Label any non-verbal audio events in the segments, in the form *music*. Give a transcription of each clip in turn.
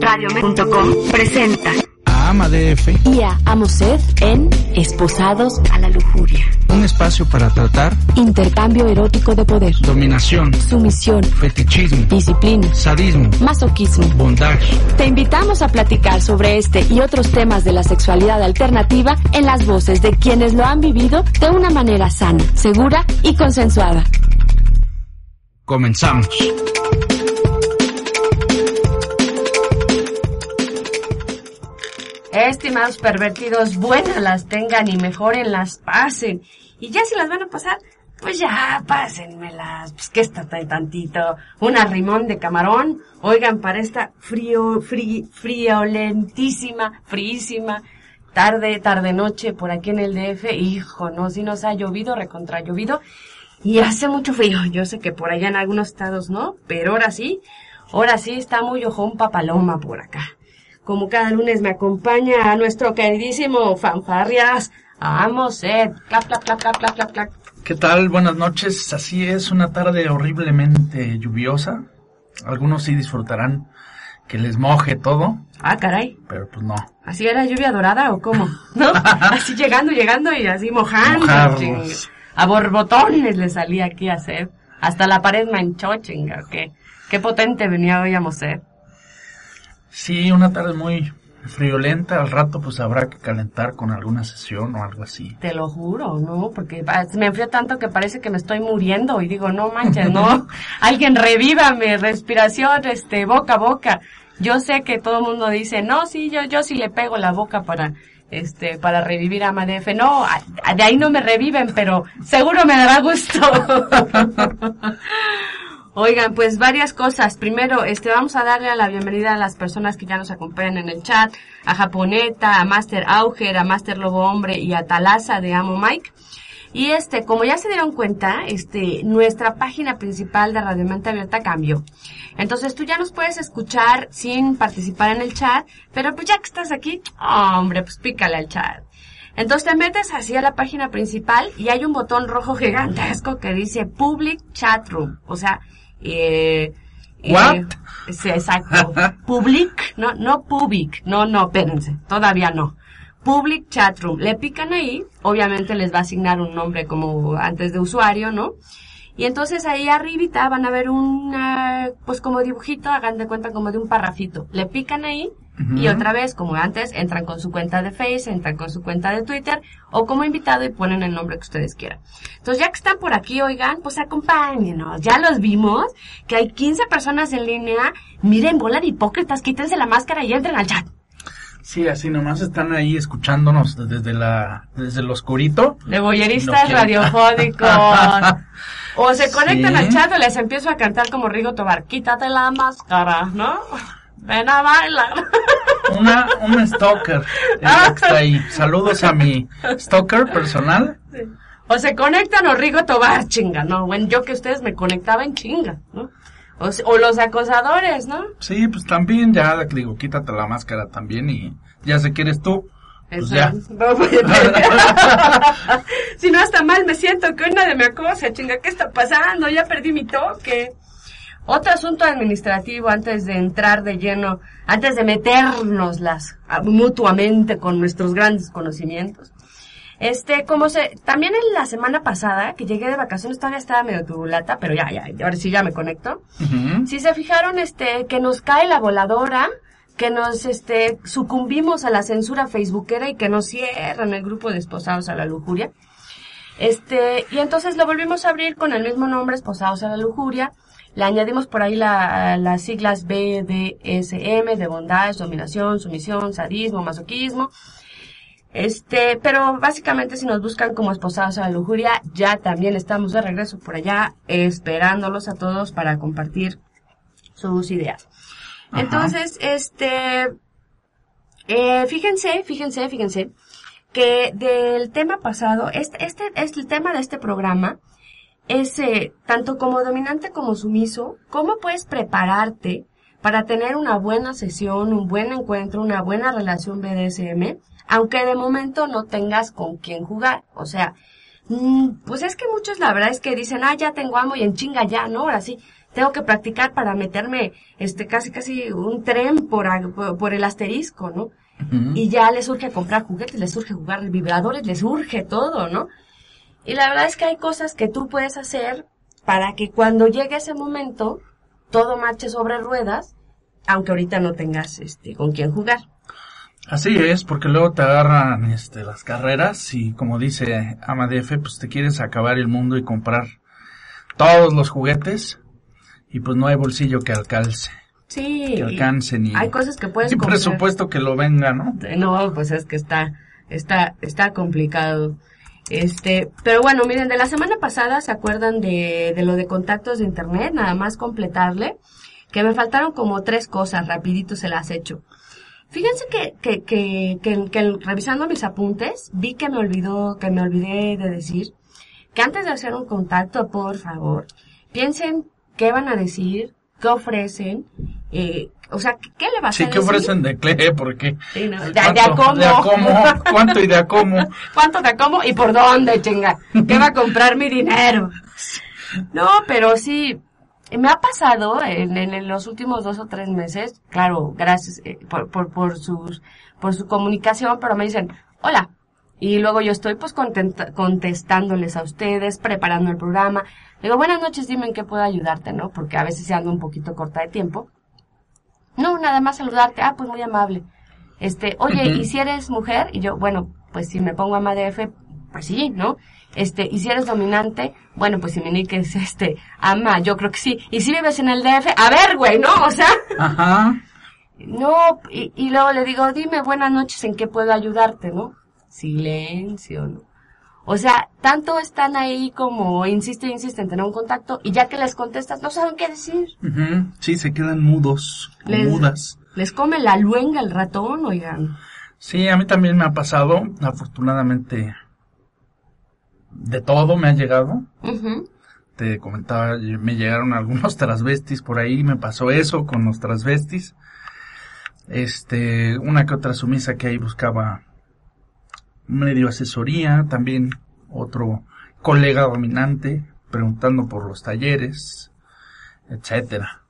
Radiomed.com presenta a AmaDF y a Amosed en Esposados a la Lujuria. un espacio para tratar Intercambio erótico de poder. dominación, Sumisión. fetichismo, Disciplina. sadismo, Masoquismo. bondage. Te invitamos a platicar sobre este y otros temas de la sexualidad alternativa en las voces de quienes lo han vivido de una manera sana, segura y consensuada. Comenzamos. Estimados pervertidos, buenas las tengan y mejoren las pasen. Y ya si las van a pasar, pues ya pásenmelas. Pues que está tan tantito. Un arrimón de camarón. Oigan, para esta frío, frí, friolentísima, fríísima tarde, tarde noche por aquí en el DF. Hijo, no, si nos ha llovido, recontra llovido. Y hace mucho frío. Yo sé que por allá en algunos estados no, pero ahora sí, ahora sí está muy ojón papaloma por acá como cada lunes me acompaña a nuestro queridísimo fanfarrias, Amos Ed. Clap, clap, clap, clap, clap, clap, clap. ¿Qué tal? Buenas noches. Así es, una tarde horriblemente lluviosa. Algunos sí disfrutarán que les moje todo, Ah, caray. pero pues no. ¿Así era lluvia dorada o cómo? *laughs* ¿No? *laughs* Así llegando, llegando y así mojando. Mojarlos. A borbotones le salía aquí a hacer. Hasta la pared manchó, chinga. Qué, qué potente venía hoy Amos Ed. Sí, una tarde muy friolenta. Al rato pues habrá que calentar con alguna sesión o algo así. Te lo juro, ¿no? Porque pa- me enfrió tanto que parece que me estoy muriendo y digo, no manches, no. *laughs* Alguien revívame, respiración, este, boca a boca. Yo sé que todo el mundo dice, no, sí, yo, yo sí le pego la boca para, este, para revivir a Madef. No, a- a- de ahí no me reviven, pero seguro me dará gusto. *laughs* Oigan, pues varias cosas. Primero, este, vamos a darle a la bienvenida a las personas que ya nos acompañan en el chat, a Japoneta, a Master Auger, a Master Lobo Hombre y a Talaza de Amo Mike. Y este, como ya se dieron cuenta, este, nuestra página principal de Radio Mente Abierta cambió. Entonces tú ya nos puedes escuchar sin participar en el chat, pero pues ya que estás aquí, hombre, pues pícale al chat. Entonces te metes así a la página principal y hay un botón rojo gigantesco que dice Public Chat Room. O sea, eh, eh, What? sí, exacto. *laughs* Public, no, no public, no, no, espérense, todavía no. Public Chat Room. Le pican ahí, obviamente les va a asignar un nombre como antes de usuario, ¿no? Y entonces ahí arribita van a ver un, pues como dibujito, hagan de cuenta como de un parrafito. Le pican ahí y otra vez, como antes, entran con su cuenta de Face, entran con su cuenta de Twitter o como invitado y ponen el nombre que ustedes quieran. Entonces ya que están por aquí, oigan, pues acompáñenos. Ya los vimos, que hay 15 personas en línea. Miren, bola de hipócritas, quítense la máscara y entren al chat. Sí, así nomás están ahí escuchándonos desde la, desde el oscurito. De boyeristas radiofónicos. *laughs* O se conectan Sí. al chat o les empiezo a cantar como Rigo Tobar. Quítate la máscara, ¿no? Ven a bailar. Una, un stalker que está ahí. Saludos a mi stalker personal. O se conectan o Rigo Tobar, chinga, ¿no? Bueno, yo que ustedes me conectaban, chinga, ¿no? O, los acosadores, ¿no? Sí, pues también ya digo, quítate la máscara también y ya sé que eres tú. Pues ya. No, pues, *laughs* si no, hasta mal me siento que hoy nadie me acosa, chinga, ¿qué está pasando? Ya perdí mi toque. Otro asunto administrativo antes de entrar de lleno, antes de meternos las ah, mutuamente con nuestros grandes conocimientos. Este, como se, también en la semana pasada, que llegué de vacaciones, todavía estaba medio turbulata, pero ya, ya, ahora sí ya me conecto. Si se fijaron, este, que nos cae la voladora, que nos, este, sucumbimos a la censura facebookera y que nos cierran el grupo de esposados a la lujuria. Este, y entonces lo volvimos a abrir con el mismo nombre, esposados a la lujuria. Le añadimos por ahí la- las siglas BDSM, de bondage, dominación, sumisión, sadismo, masoquismo. Este, pero básicamente si nos buscan como esposados a la lujuria, ya también estamos de regreso por allá, esperándolos a todos para compartir sus ideas. Ajá. Entonces, este, eh, fíjense, fíjense, fíjense, que del tema pasado, este, este, este el tema de este programa es eh, tanto como dominante como sumiso, cómo puedes prepararte para tener una buena sesión, un buen encuentro, una buena relación BDSM, aunque de momento no tengas con quién jugar. O sea, mm, pues es que muchos la verdad es que dicen, ah, ya tengo amo y en chinga ya, ¿no? Ahora sí, tengo que practicar para meterme, este, casi, casi un tren por, por, el asterisco, ¿no? Y ya les surge comprar juguetes, les surge jugar vibradores, les surge todo, ¿no? Y la verdad es que hay cosas que tú puedes hacer para que cuando llegue ese momento, todo marche sobre ruedas, aunque ahorita no tengas, este, con quién jugar. Así es, porque luego te agarran este, las carreras y como dice Amadefe, pues te quieres acabar el mundo y comprar todos los juguetes y pues no hay bolsillo que alcance, Sí. que alcance ni, Hay cosas que puedes comprar. presupuesto que lo venga, ¿no? No, pues es que está, está, está complicado. Este, pero bueno, miren, de la semana pasada, ¿se acuerdan de, de lo de contactos de internet? Nada más completarle, que me faltaron como tres cosas, rapidito se las he hecho. Fíjense que, que, que, que, que revisando mis apuntes, vi que me olvidó, que me olvidé de decir, que antes de hacer un contacto, por favor, piensen qué van a decir, qué ofrecen, eh, o sea, ¿qué le vas Sí, a decir? ofrecen de qué, porque Sí, no, de- de a cómo. de a cómo, cuánto y de a cómo. *laughs* ¿Cuánto te como y por dónde, chinga? ¿Qué va a comprar mi dinero? No, pero sí, me ha pasado en, en- en los últimos dos o tres meses, claro, gracias eh, por, por, por, sus, por su comunicación, pero me dicen, hola. Y luego yo estoy pues contenta- contestándoles a ustedes, preparando el programa. Digo, buenas noches, dime en qué puedo ayudarte, ¿no? Porque a veces se ando un poquito corta de tiempo. No, nada más saludarte. Ah, pues muy amable. Este, oye. ¿y si eres mujer? Y yo, bueno, pues si me pongo ama de F, pues sí, ¿no? Este, ¿y si eres dominante? Bueno, pues si mi nick es este, ama, yo creo que sí. ¿Y si vives en el DF? A ver, güey, ¿no? O sea, Ajá. *laughs* no, y, y luego le digo, dime buenas noches, ¿en qué puedo ayudarte, no? Silencio, ¿no? O sea, tanto están ahí como insiste insiste en tener un contacto y ya que les contestas no saben qué decir. Sí, se quedan mudos, Les- mudas. Les come la luenga el ratón, oigan. Sí, a mí también me ha pasado, afortunadamente, de todo me ha llegado. Te comentaba, me llegaron algunos *laughs* transvestis por ahí, me pasó eso con los transvestis. Este, una que otra sumisa que ahí buscaba medio asesoría, también otro colega dominante preguntando por los talleres, etcétera.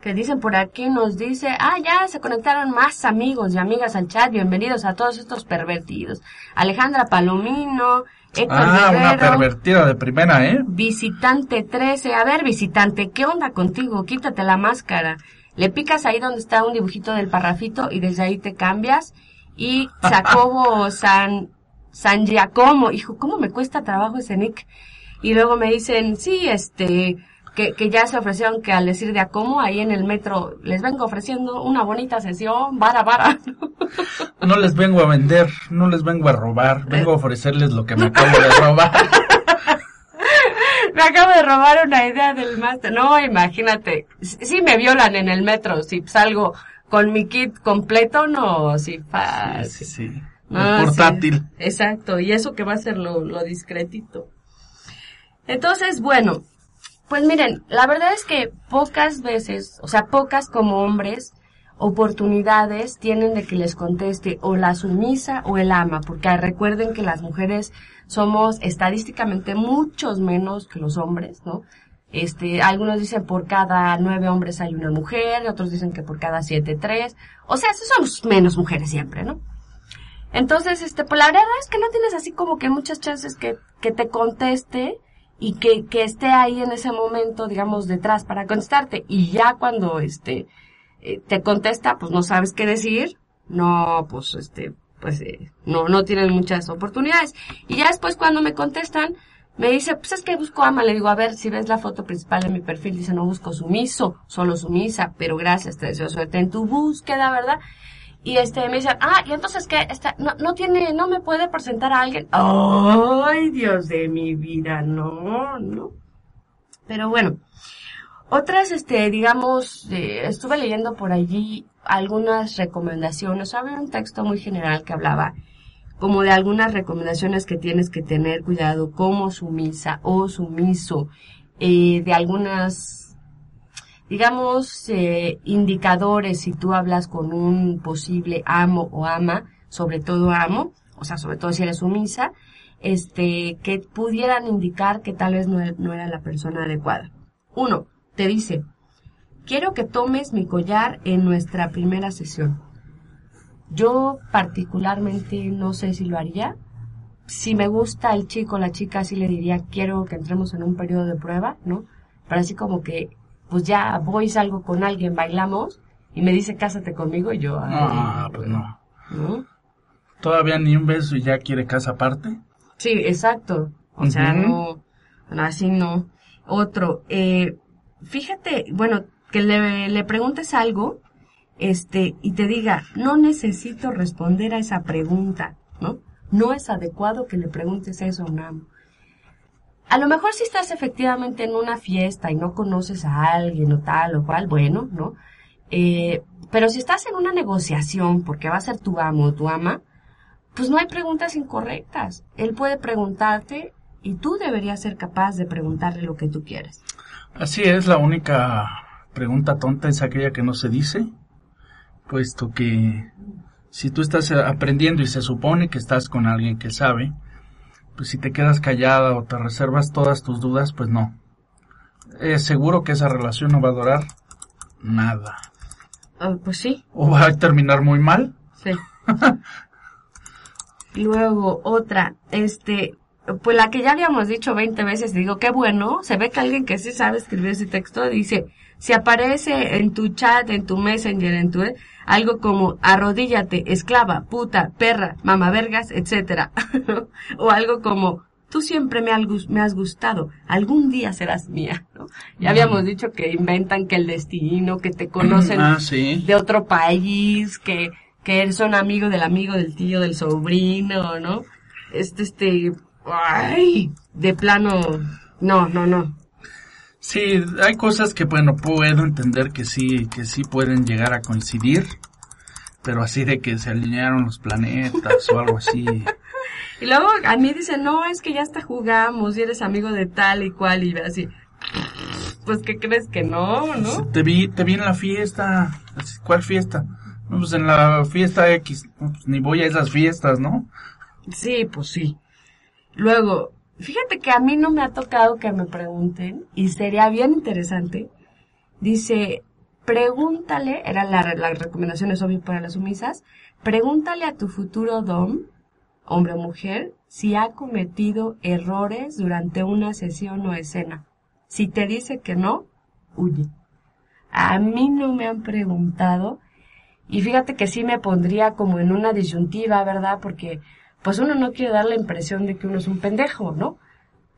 Que dicen por aquí, nos dice, ah, ya se conectaron más amigos y amigas al chat, bienvenidos a todos estos pervertidos. Alejandra Palomino, Héctor Ah, una pervertida de primera, ¿eh? visitante 13, a ver, visitante, ¿qué onda contigo? Quítate la máscara. Le picas ahí donde está un dibujito del parrafito y desde ahí te cambias. Y Jacobo San, San Giacomo, hijo, ¿cómo me cuesta trabajo ese nick? Y luego me dicen, sí, este, que, que ya se ofrecieron que al decir Giacomo, ahí en el metro, les vengo ofreciendo una bonita sesión, vara, vara. *laughs* No les vengo a vender, no les vengo a robar, vengo a ofrecerles lo que me acabo de robar. *laughs* me acabo de robar una idea del máster. No, imagínate, si me violan en el metro, si salgo con mi kit completo, no, sí, Sí, fácil. sí, sí. No, El portátil. sí, exacto, y eso que va a ser lo, lo discretito. Entonces, bueno, pues miren, la verdad es que pocas veces, o sea, pocas como hombres, oportunidades tienen de que les conteste o la sumisa o el ama, porque recuerden que las mujeres somos estadísticamente muchos menos que los hombres, ¿no? Este, algunos dicen por cada nueve hombres hay una mujer, otros dicen que por cada siete tres, o sea, somos menos mujeres siempre, ¿no? Entonces, este, pues la verdad es que no tienes así como que muchas chances que, que te conteste y que, que esté ahí en ese momento, digamos, detrás para contestarte. Y ya cuando, este, eh, te contesta, pues no sabes qué decir, no, pues, este, pues, eh, no, no tienes muchas oportunidades. Y ya después cuando me contestan, me dice, pues es que busco ama. Le digo, a ver, si ves la foto principal de mi perfil, dice, no busco sumiso, solo sumisa, pero gracias, te deseo suerte en tu búsqueda, ¿verdad? Y este, me dicen, ah, y entonces que esta, no, no tiene, no me puede presentar a alguien. Ay, Dios de mi vida, no, no. Pero bueno, otras, este, digamos, eh, estuve leyendo por allí algunas recomendaciones. Había un texto muy general que hablaba como de algunas recomendaciones que tienes que tener cuidado como sumisa o sumiso, eh, de algunas digamos, eh, indicadores si tú hablas con un posible amo o ama, sobre todo amo, o sea, sobre todo si eres sumisa, este, que pudieran indicar que tal vez no, no era la persona adecuada. Uno, te dice, quiero que tomes mi collar en nuestra primera sesión. Yo particularmente no sé si lo haría. Si me gusta el chico o la chica, sí le diría, quiero que entremos en un periodo de prueba, ¿no? Pero así como que, pues ya voy, salgo con alguien, bailamos, y me dice, cásate conmigo, y yo, Ah, pues no. ¿no? Todavía ni un beso y ya quiere casa aparte. Sí, exacto. O sea, no, no, así no. Otro, eh, fíjate, bueno, que le, le preguntes algo, este, y te diga, no necesito responder a esa pregunta, ¿no? No es adecuado que le preguntes eso a un amo. A lo mejor si estás efectivamente en una fiesta y no conoces a alguien o tal o cual, bueno, ¿no? Eh, pero si estás en una negociación porque va a ser tu amo o tu ama, pues no hay preguntas incorrectas. Él puede preguntarte y tú deberías ser capaz de preguntarle lo que tú quieres. Así es, la única pregunta tonta es aquella que no se dice, puesto que si tú estás aprendiendo y se supone que estás con alguien que sabe, pues si te quedas callada o te reservas todas tus dudas, pues no. Es seguro que esa relación no va a durar nada. Ah, pues sí, O va a terminar muy mal. sí. *laughs* Luego, otra, este, pues la que ya habíamos dicho 20 veces, digo, qué bueno, se ve que alguien que sí sabe escribir ese texto dice, si aparece en tu chat, en tu messenger, en tu, algo como arrodíllate, esclava, puta, perra, mamavergas, etcétera, *laughs* o algo como, tú siempre me, has gus- me has gustado, algún día serás mía, ¿no? Ya habíamos dicho que inventan que el destino, que te conocen *clears throat* Ah, sí. de otro país, que, que son amigos del amigo del tío, del sobrino, ¿no? Este, este, ay, de plano, no, no, no. Sí, hay cosas que, bueno, puedo entender que sí, que sí pueden llegar a coincidir, pero así de que se alinearon los planetas o algo así. Y luego a mí dicen, no, es que ya hasta jugamos y eres amigo de tal y cual, y así, pues, ¿qué crees que no, no? Te vi, te vi en la fiesta. ¿Cuál fiesta? No, pues en la fiesta X. No, pues ni voy a esas fiestas, ¿no? Sí, pues sí. Luego, fíjate que a mí no me ha tocado que me pregunten, y sería bien interesante. Dice, pregúntale, era la, la recomendación es obvio para las sumisas, pregúntale a tu futuro dom, hombre o mujer, si ha cometido errores durante una sesión o escena. Si te dice que no, huye. A mí no me han preguntado, y fíjate que sí me pondría como en una disyuntiva, ¿verdad? Porque pues uno no quiere dar la impresión de que uno es un pendejo, ¿no?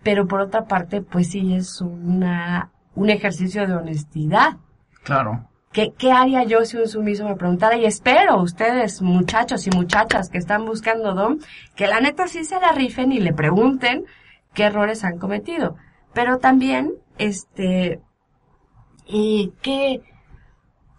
Pero por otra parte, pues sí es una, un ejercicio de honestidad. Claro. ¿Qué, ¿Qué haría yo si un sumiso me preguntara? Y espero ustedes, muchachos y muchachas que están buscando DOM, que la neta sí se la rifen y le pregunten qué errores han cometido. Pero también, este, y qué,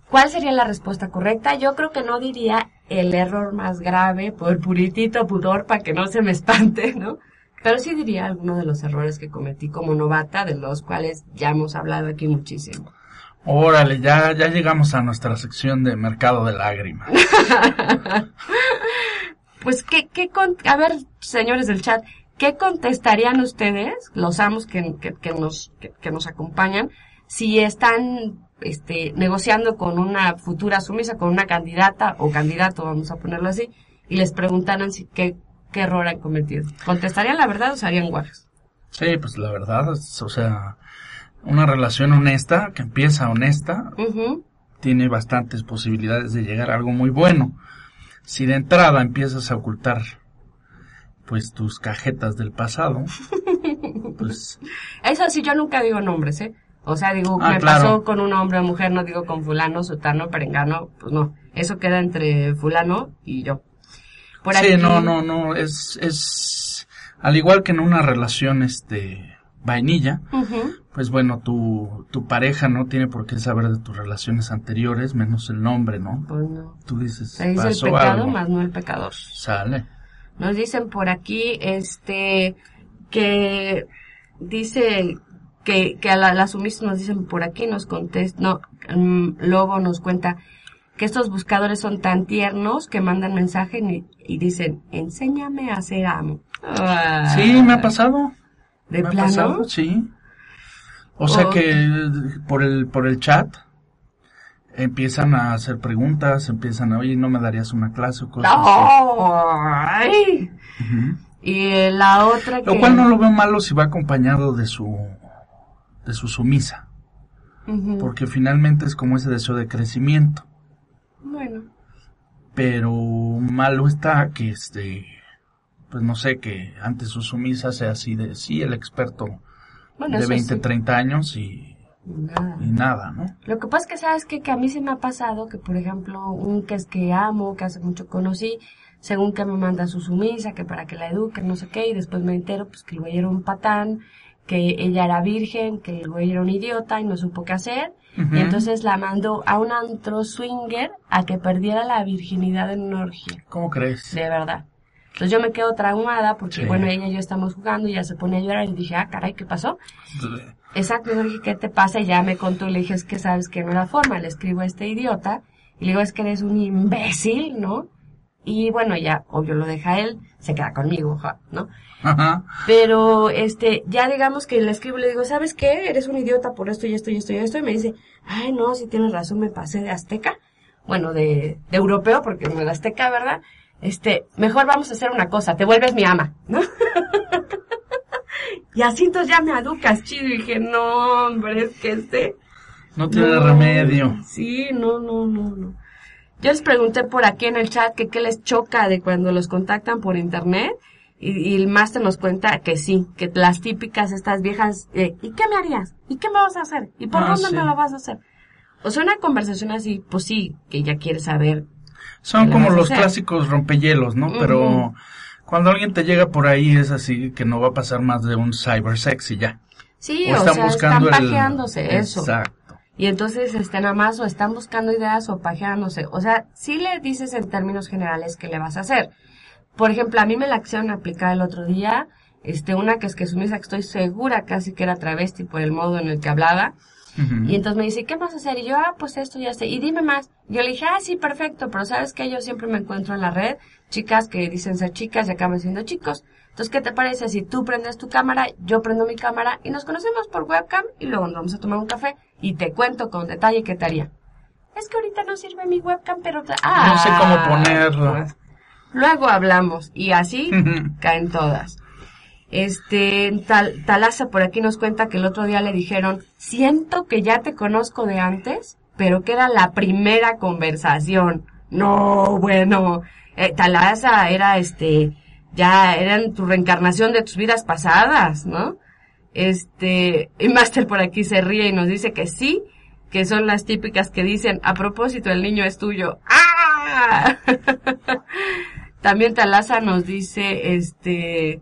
¿cuál sería la respuesta correcta? Yo creo que no diría el error más grave por puritito pudor para que no se me espante, ¿no? Pero sí diría alguno de los errores que cometí como novata, de los cuales ya hemos hablado aquí muchísimo. Órale, ya, ya llegamos a nuestra sección de mercado de lágrimas. *laughs* Pues, ¿qué, qué con- a ver, señores del chat, ¿qué contestarían ustedes, los amos que, que, que nos, que, que nos acompañan, si están, este, negociando con una futura sumisa, con una candidata o candidato, vamos a ponerlo así, y les preguntaran si qué, qué error han cometido? ¿Contestarían la verdad o se harían guajes? Sí, pues la verdad, es, o sea, una relación honesta, que empieza honesta, tiene bastantes posibilidades de llegar a algo muy bueno. Si de entrada empiezas a ocultar, pues tus cajetas del pasado, *laughs* pues Eso sí, yo nunca digo nombres, ¿eh? O sea, digo, Ah, me claro. pasó con un hombre o mujer, no digo con fulano, sutano, perengano, pues no. Eso queda entre fulano y yo. Por sí, aquí- no, no, no, es, es, al igual que en una relación, este, vainilla, pues bueno, tu, tu pareja no tiene por qué saber de tus relaciones anteriores, menos el nombre, ¿no? Pues no. Tú dices, Se dice el pasó pecado algo. más no el pecador. Sale. Nos dicen por aquí, este, que dice que, que a la, las sumisas nos dicen por aquí, nos contesta, no, mm, Lobo nos cuenta que estos buscadores son tan tiernos que mandan mensaje y, y dicen, enséñame a ser amo. Ah, Sí, me ha pasado. ¿De me ha pasado, sí. O sea Oh. que por el, por el chat empiezan a hacer preguntas, empiezan a, oye, ¿no me darías una clase o cosas así? ¡Ay! Y la otra que... Lo cual no lo veo malo si va acompañado de su, de su sumisa, porque finalmente es como ese deseo de crecimiento. Bueno, Pero malo está que este, pues no sé, que antes su sumisa sea así de, sí, el experto bueno, de eso 20, sí. 30 años y, Nada. y nada, ¿no? Lo que pasa es que, ¿sabes qué? Que a mí se me ha pasado que, por ejemplo, un que es que amo, que hace mucho conocí, según que me manda su sumisa, que para que la eduque, no sé qué, y después me entero, pues, que el güey era un patán, que ella era virgen, que el güey era un idiota y no supo qué hacer. Y entonces la mandó a un antro swinger a que perdiera la virginidad en una orgía. ¿Cómo crees? De verdad. Entonces yo me quedo traumada porque, Sí. bueno, ella y yo estamos jugando y ella se pone a llorar y dije, ah, caray, ¿qué pasó? Exacto, y le dije, ¿qué te pasa? Y ya me contó, le dije, es que sabes que no era forma, le escribo a este idiota, y le digo, es que eres un imbécil, ¿no? Y bueno, ya, obvio, lo deja él, se queda conmigo, ¿no? Ajá. Pero, este, ya digamos que le escribo y le digo, ¿sabes qué? Eres un idiota por esto y esto y esto y esto, y me dice, ay, no, si tienes razón, me pasé de azteca, bueno, de, de europeo, porque no era azteca, ¿verdad? Este, mejor vamos a hacer una cosa, te vuelves mi ama, ¿no? *laughs* y así entonces ya me aducas chido, y dije, no, hombre, es que este... No tiene no, remedio. Sí, no, no, no, no. Yo les pregunté por aquí en el chat que qué les choca de cuando los contactan por internet y, y el máster nos cuenta que sí, que las típicas estas viejas, eh, ¿y qué me harías? ¿Y qué me vas a hacer? ¿Y por Ah, dónde sí. me lo vas a hacer? O sea, una conversación así, pues sí, que ella quiere saber. Son ¿Qué le como los hacer? clásicos rompehielos, ¿no? Pero cuando alguien te llega por ahí es así que no va a pasar más de un cyber sexy ya. Sí, o o, están sea, buscando están el... pajeándose, eso. Exacto. Y entonces están nada más o están buscando ideas o pajeándose. O sea, sí le dices en términos generales qué le vas a hacer. Por ejemplo, a mí me la acción aplicar el otro día, este, una que es que sumisa, que estoy segura casi que era travesti por el modo en el que hablaba. Y entonces me dice, ¿qué vas a hacer? Y yo, ah, pues esto ya sé. Y dime más. Yo le dije, ah, sí, perfecto, pero sabes que yo siempre me encuentro en la red chicas que dicen ser chicas y acaban siendo chicos. Entonces, ¿qué te parece si tú prendes tu cámara, yo prendo mi cámara y nos conocemos por webcam y luego nos vamos a tomar un café y te cuento con detalle qué te haría? Es que ahorita no sirve mi webcam, pero... Ah, No sé cómo ponerla. Luego hablamos y así caen todas. Este, tal, Talaza por aquí nos cuenta que el otro día le dijeron, siento que ya te conozco de antes, pero que era la primera conversación. No, bueno, eh, Talaza era este, ya eran tu reencarnación de tus vidas pasadas, ¿no? Este, y Master por aquí se ríe y nos dice que sí, que son las típicas que dicen, a propósito, el niño es tuyo. ¡Ah! *laughs* También Talaza nos dice, este,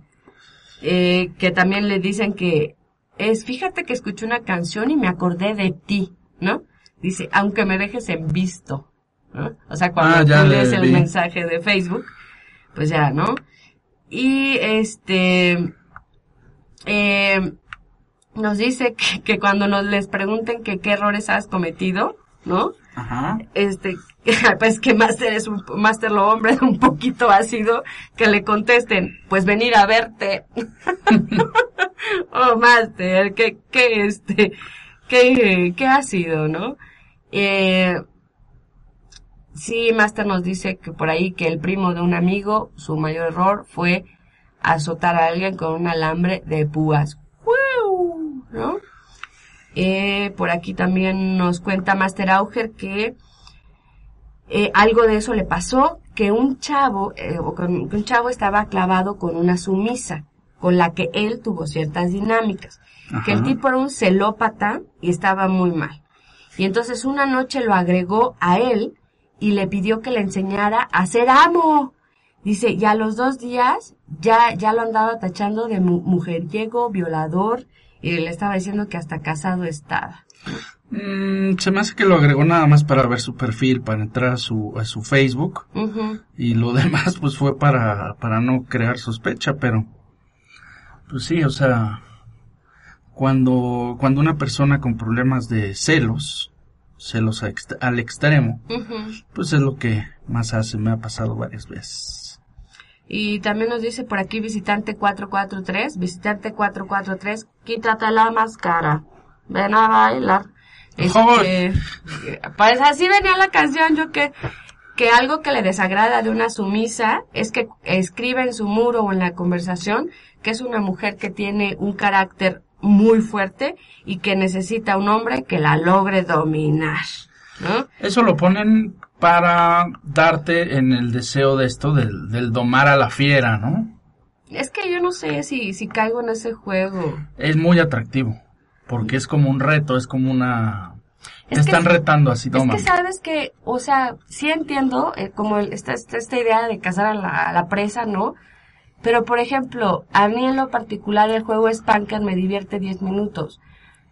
eh, que también le dicen que es, fíjate que escuché una canción y me acordé de ti, ¿no? Dice, aunque me dejes en visto, ¿no? O sea, cuando Ah, ya tú le lees el vi. mensaje de Facebook, pues ya, ¿no? Y este, eh, nos dice que, que cuando nos les pregunten que qué errores has cometido, ¿no? Ajá. este, *laughs* pues que Master es un, Master lo hombre *laughs* un poquito ácido, que le contesten, pues venir a verte. *laughs* oh, Master, que, que este, que, que ácido, ¿no? Eh, sí, Master nos dice que por ahí que el primo de un amigo, su mayor error fue azotar a alguien con un alambre de púas. ¿No? Eh, por aquí también nos cuenta Master Auger que eh, algo de eso le pasó, que un chavo, eh, o con- que un chavo estaba clavado con una sumisa, con la que él tuvo ciertas dinámicas. Que el tipo era un celópata y estaba muy mal. Y entonces una noche lo agregó a él y le pidió que le enseñara a ser amo. Dice, y a los dos días ya, ya lo andaba tachando de mu- mujeriego, violador, y le estaba diciendo que hasta casado estaba. Mm, se me hace que lo agregó nada más para ver su perfil, para entrar a su, a su Facebook. Y lo *laughs* demás pues fue para, para no crear sospecha, pero pues sí, o sea, cuando, cuando una persona con problemas de celos, celos ext- al extremo, pues es lo que más hace, me ha pasado varias veces. Y también nos dice por aquí visitante 443, visitante 443, quítate la máscara, ven a bailar. Este, pues así venía la canción, yo que, que algo que le desagrada de una sumisa es que escribe en su muro o en la conversación que es una mujer que tiene un carácter muy fuerte y que necesita un hombre que la logre dominar. ¿no? Eso lo ponen para darte en el deseo de esto, del, del domar a la fiera, ¿no? Es que yo no sé si, si caigo en ese juego. Es muy atractivo, porque es como un reto, es como una... Te están retando así, toma. Es que sabes que, o sea, sí entiendo eh, como el- esta, esta, esta idea de cazar a la, a la presa, ¿no? Pero, por ejemplo, a mí en lo particular el juego Spanker me divierte 10 minutos.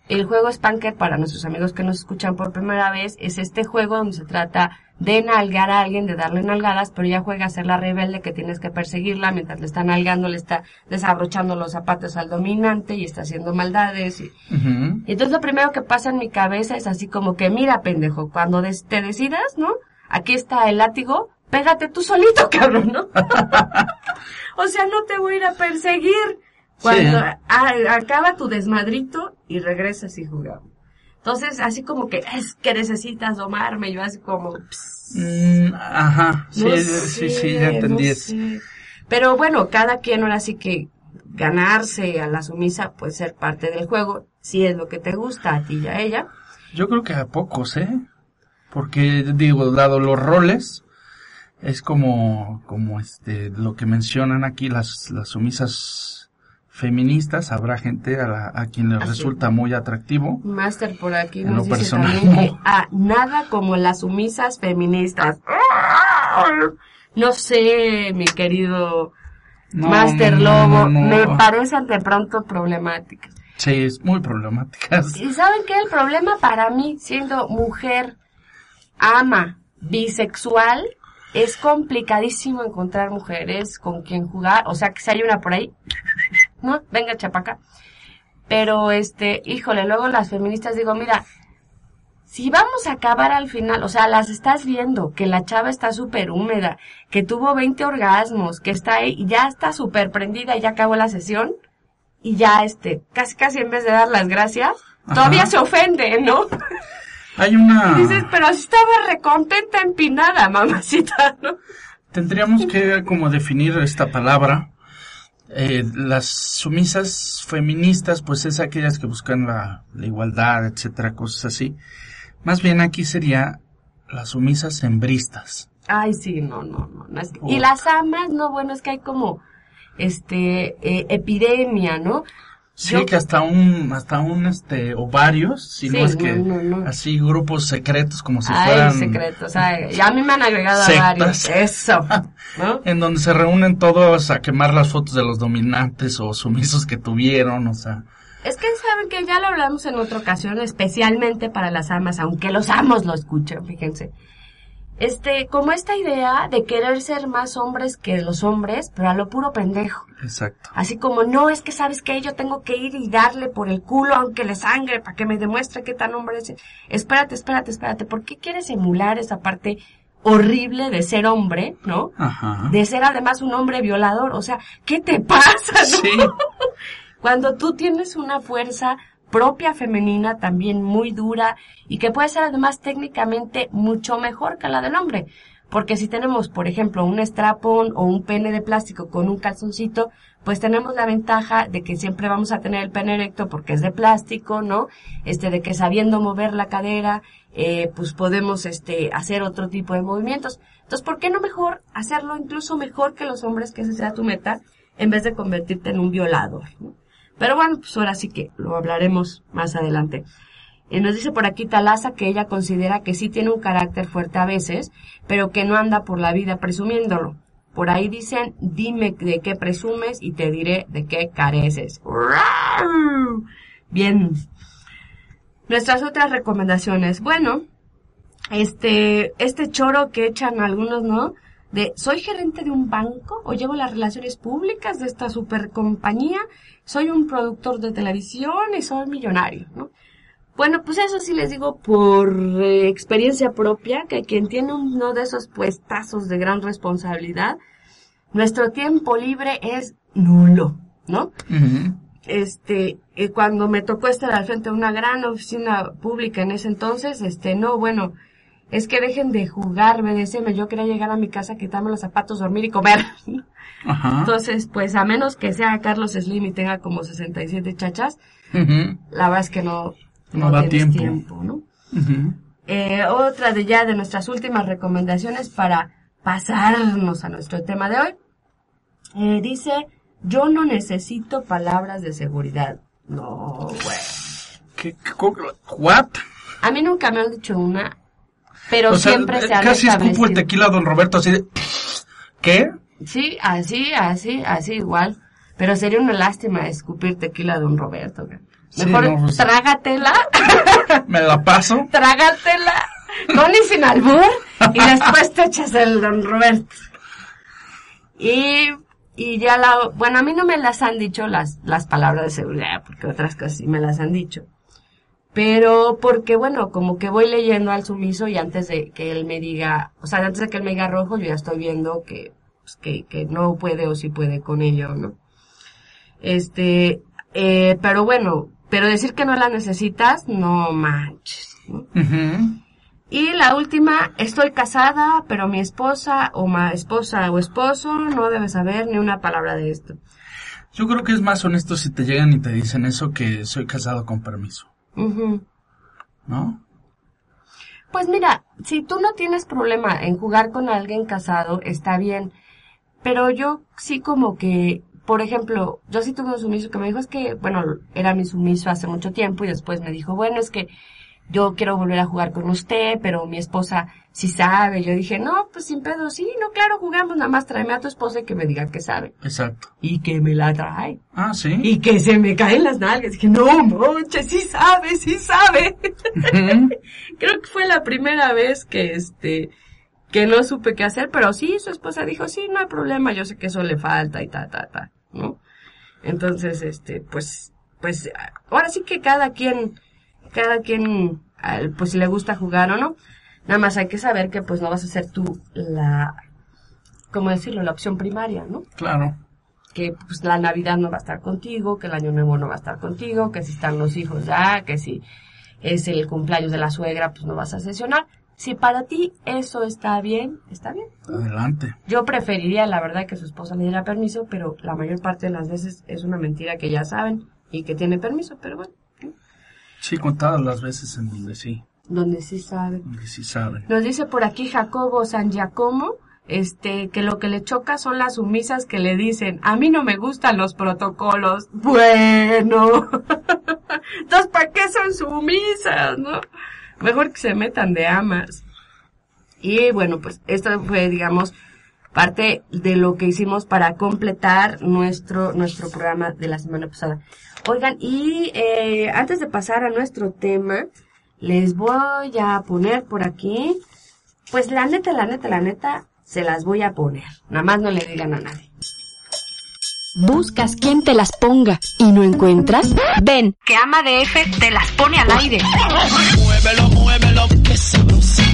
El juego Spanker, para nuestros amigos que nos escuchan por primera vez, es este juego donde se trata de nalgar a alguien, de darle nalgadas, pero ella juega a ser la rebelde que tienes que perseguirla mientras le está nalgando, le está desabrochando los zapatos al dominante y está haciendo maldades. Y, entonces lo primero que pasa en mi cabeza es así como que, mira, pendejo, cuando des- te decidas, ¿no? Aquí está el látigo, pégate tú solito, *laughs* cabrón, ¿no? *laughs* o sea, no te voy a ir a perseguir. Cuando Sí. a- acaba tu desmadrito y regresas y jugamos. Entonces, así como que, es que necesitas domarme, yo así como, "Ps, Mm, ajá, sí, no sí, sí, ya entendí no eso. sé. Pero bueno, cada quien ahora sí que ganarse a la sumisa puede ser parte del juego, si es lo que te gusta a ti y a ella. Yo creo que a pocos, ¿eh? Porque, digo, dado los roles, es como, como este, lo que mencionan aquí las, las sumisas feministas, habrá gente a, la- a quien les Así. resulta muy atractivo. Master por aquí En nos dice personal, también que no. ah, nada como las sumisas feministas. No sé, mi querido No, Master no, Lobo, no, me parecen de pronto problemáticas. Sí, es muy problemática. ¿Y saben qué? El problema para mí, siendo mujer, ama, bisexual, es complicadísimo encontrar mujeres con quien jugar. O sea, que si hay una por ahí, ¿no? Venga, chapaca. Pero, este, híjole, luego las feministas digo, mira, si vamos a acabar al final, o sea, las estás viendo, que la chava está súper húmeda, que tuvo 20 orgasmos, que está ahí, ya está súper prendida y ya acabó la sesión, y ya, este, casi casi en vez de dar las gracias, Ajá. todavía se ofende, ¿no? Hay una... Y *laughs* dices, pero si estaba recontenta, empinada, mamacita, ¿no? Tendríamos que como definir esta palabra. Eh, las sumisas feministas, pues es aquellas que buscan la, la igualdad, etcétera, cosas así. Más bien aquí sería las sumisas hembristas. Ay, sí, no, no, no. no es-. Y las amas, no, bueno, es que hay como, este, eh, epidemia, ¿no? Sí, Yo- que hasta un, hasta un, este, o varios, si Sí, no es que, no, no, no. así grupos secretos como si Ay, fueran, secretos, ay, ya a mí me han agregado a Sectas. varios. Eso, ¿no? *laughs* en donde se reúnen todos a quemar las fotos de los dominantes o sumisos que tuvieron, o sea, Es que saben que ya lo hablamos en otra ocasión, especialmente para las amas, aunque los amos lo escuchen, fíjense. Este, como esta idea de querer ser más hombres que los hombres, pero a lo puro pendejo. exacto. Así como, no, es que sabes que yo tengo que ir y darle por el culo aunque le sangre para que me demuestre qué tan hombre es. Espérate, espérate, espérate. ¿Por qué quieres emular esa parte horrible de ser hombre, no? Ajá. De ser además un hombre violador. O sea, ¿qué te pasa, no? Sí. *laughs* Cuando tú tienes una fuerza propia femenina también muy dura y que puede ser además técnicamente mucho mejor que la del hombre. Porque si tenemos, por ejemplo, un strapón o un pene de plástico con un calzoncito, pues tenemos la ventaja de que siempre vamos a tener el pene erecto porque es de plástico, ¿no? Este, de que sabiendo mover la cadera, eh, pues podemos, este, hacer otro tipo de movimientos. Entonces, ¿por qué no mejor hacerlo incluso mejor que los hombres, que esa sea tu meta, en vez de convertirte en un violador, ¿no? Pero bueno, pues ahora sí que lo hablaremos más adelante. Y nos dice por aquí Talaza que ella considera que sí tiene un carácter fuerte a veces, pero que no anda por la vida presumiéndolo. Por ahí dicen, dime de qué presumes y te diré de qué careces. Bien. Nuestras otras recomendaciones. Bueno, este, este choro que echan algunos, ¿no? De, soy gerente de un banco o llevo las relaciones públicas de esta super compañía, soy un productor de televisión y soy millonario, ¿no? Bueno, pues eso sí les digo por eh, experiencia propia, que quien tiene uno de esos puestazos de gran responsabilidad, nuestro tiempo libre es nulo, ¿no? Este, eh, cuando me tocó estar al frente de una gran oficina pública en ese entonces, este, no, bueno, es que dejen de jugar BDSM, yo quería llegar a mi casa, quitarme los zapatos, dormir y comer. Ajá. Entonces, pues a menos que sea Carlos Slim y tenga como 67 chachas, Ujú. la verdad es que no, No da tienes tiempo. ¿no? Eh, otra de ya de nuestras últimas recomendaciones para pasarnos a nuestro tema de hoy. Eh, dice, yo no necesito palabras de seguridad. No, güey. ¿Qué, qué, what? A mí nunca me han dicho una, pero O sea, siempre se han casi escupo el tequila don Roberto así de... ¿Qué? Sí, así, así, así igual. Pero sería una lástima escupir tequila a don Roberto. Sí, Mejor no, pues- trágatela, *laughs* Me la paso. trágatela, con y sin albur, y después te echas el don Roberto. Y, y ya la, bueno, a mí no me las han dicho las, las palabras de seguridad, porque otras cosas sí me las han dicho. Pero porque, bueno, como que voy leyendo al sumiso y antes de que él me diga, o sea, antes de que él me diga rojo, yo ya estoy viendo que, pues, que, que no puede o sí puede con ello, ¿no? Este, eh, pero bueno, pero decir que no la necesitas, no manches. Y la última, estoy casada, pero mi esposa o ma esposa o esposo no debe saber ni una palabra de esto. Yo creo que es más honesto si te llegan y te dicen eso que soy casado con permiso, ¿no? Pues mira, si tú no tienes problema en jugar con alguien casado, está bien. Pero yo sí como que, por ejemplo, yo sí tuve un sumiso que me dijo, es que, bueno, era mi sumiso hace mucho tiempo y después me dijo, bueno, es que yo quiero volver a jugar con usted, pero mi esposa sí sabe. Yo dije, no, pues sin pedo, sí, no, claro, jugamos, nada más tráeme a tu esposa y que me diga que sabe. Exacto. Y que me la trae. Ah, sí. Y que se me caen las nalgas. Dije, no, manches, sí sabe, sí sabe. *laughs* Creo que fue la primera vez que este que no supe qué hacer, pero sí, su esposa dijo, sí, no hay problema, yo sé que eso le falta y ta, ta, ta, ¿no? Entonces, este, pues, pues, ahora sí que cada quien, cada quien, pues si le gusta jugar o no, nada más hay que saber que pues no vas a ser tú la, ¿cómo decirlo? La opción primaria, ¿no? Claro. que pues la Navidad no va a estar contigo, que el Año Nuevo no va a estar contigo, que si están los hijos ya, que si es el cumpleaños de la suegra, pues no vas a sesionar. Si para ti eso está bien, está bien. Adelante. Yo preferiría, la verdad, que su esposa le diera permiso, pero la mayor parte de las veces es una mentira que ya saben y que tiene permiso, pero bueno, Sí, contadas las veces en donde sí, donde sí saben. donde sí saben. Nos dice por aquí Jacobo San Giacomo, este, que lo que le choca son las sumisas que le dicen, a mí no me gustan los protocolos. Bueno. *laughs* Entonces, ¿para qué son sumisas, no? Mejor que se metan de amas. Y bueno, pues esto fue, digamos, parte de lo que hicimos para completar nuestro, nuestro programa de la semana pasada. Oigan, y eh, antes de pasar a nuestro tema, les voy a poner por aquí, pues la neta, la neta, la neta, se las voy a poner. Nada más no le digan a nadie. ¿Buscas quien te las ponga y no encuentras? Ven, Que Ama de F te las pone al aire.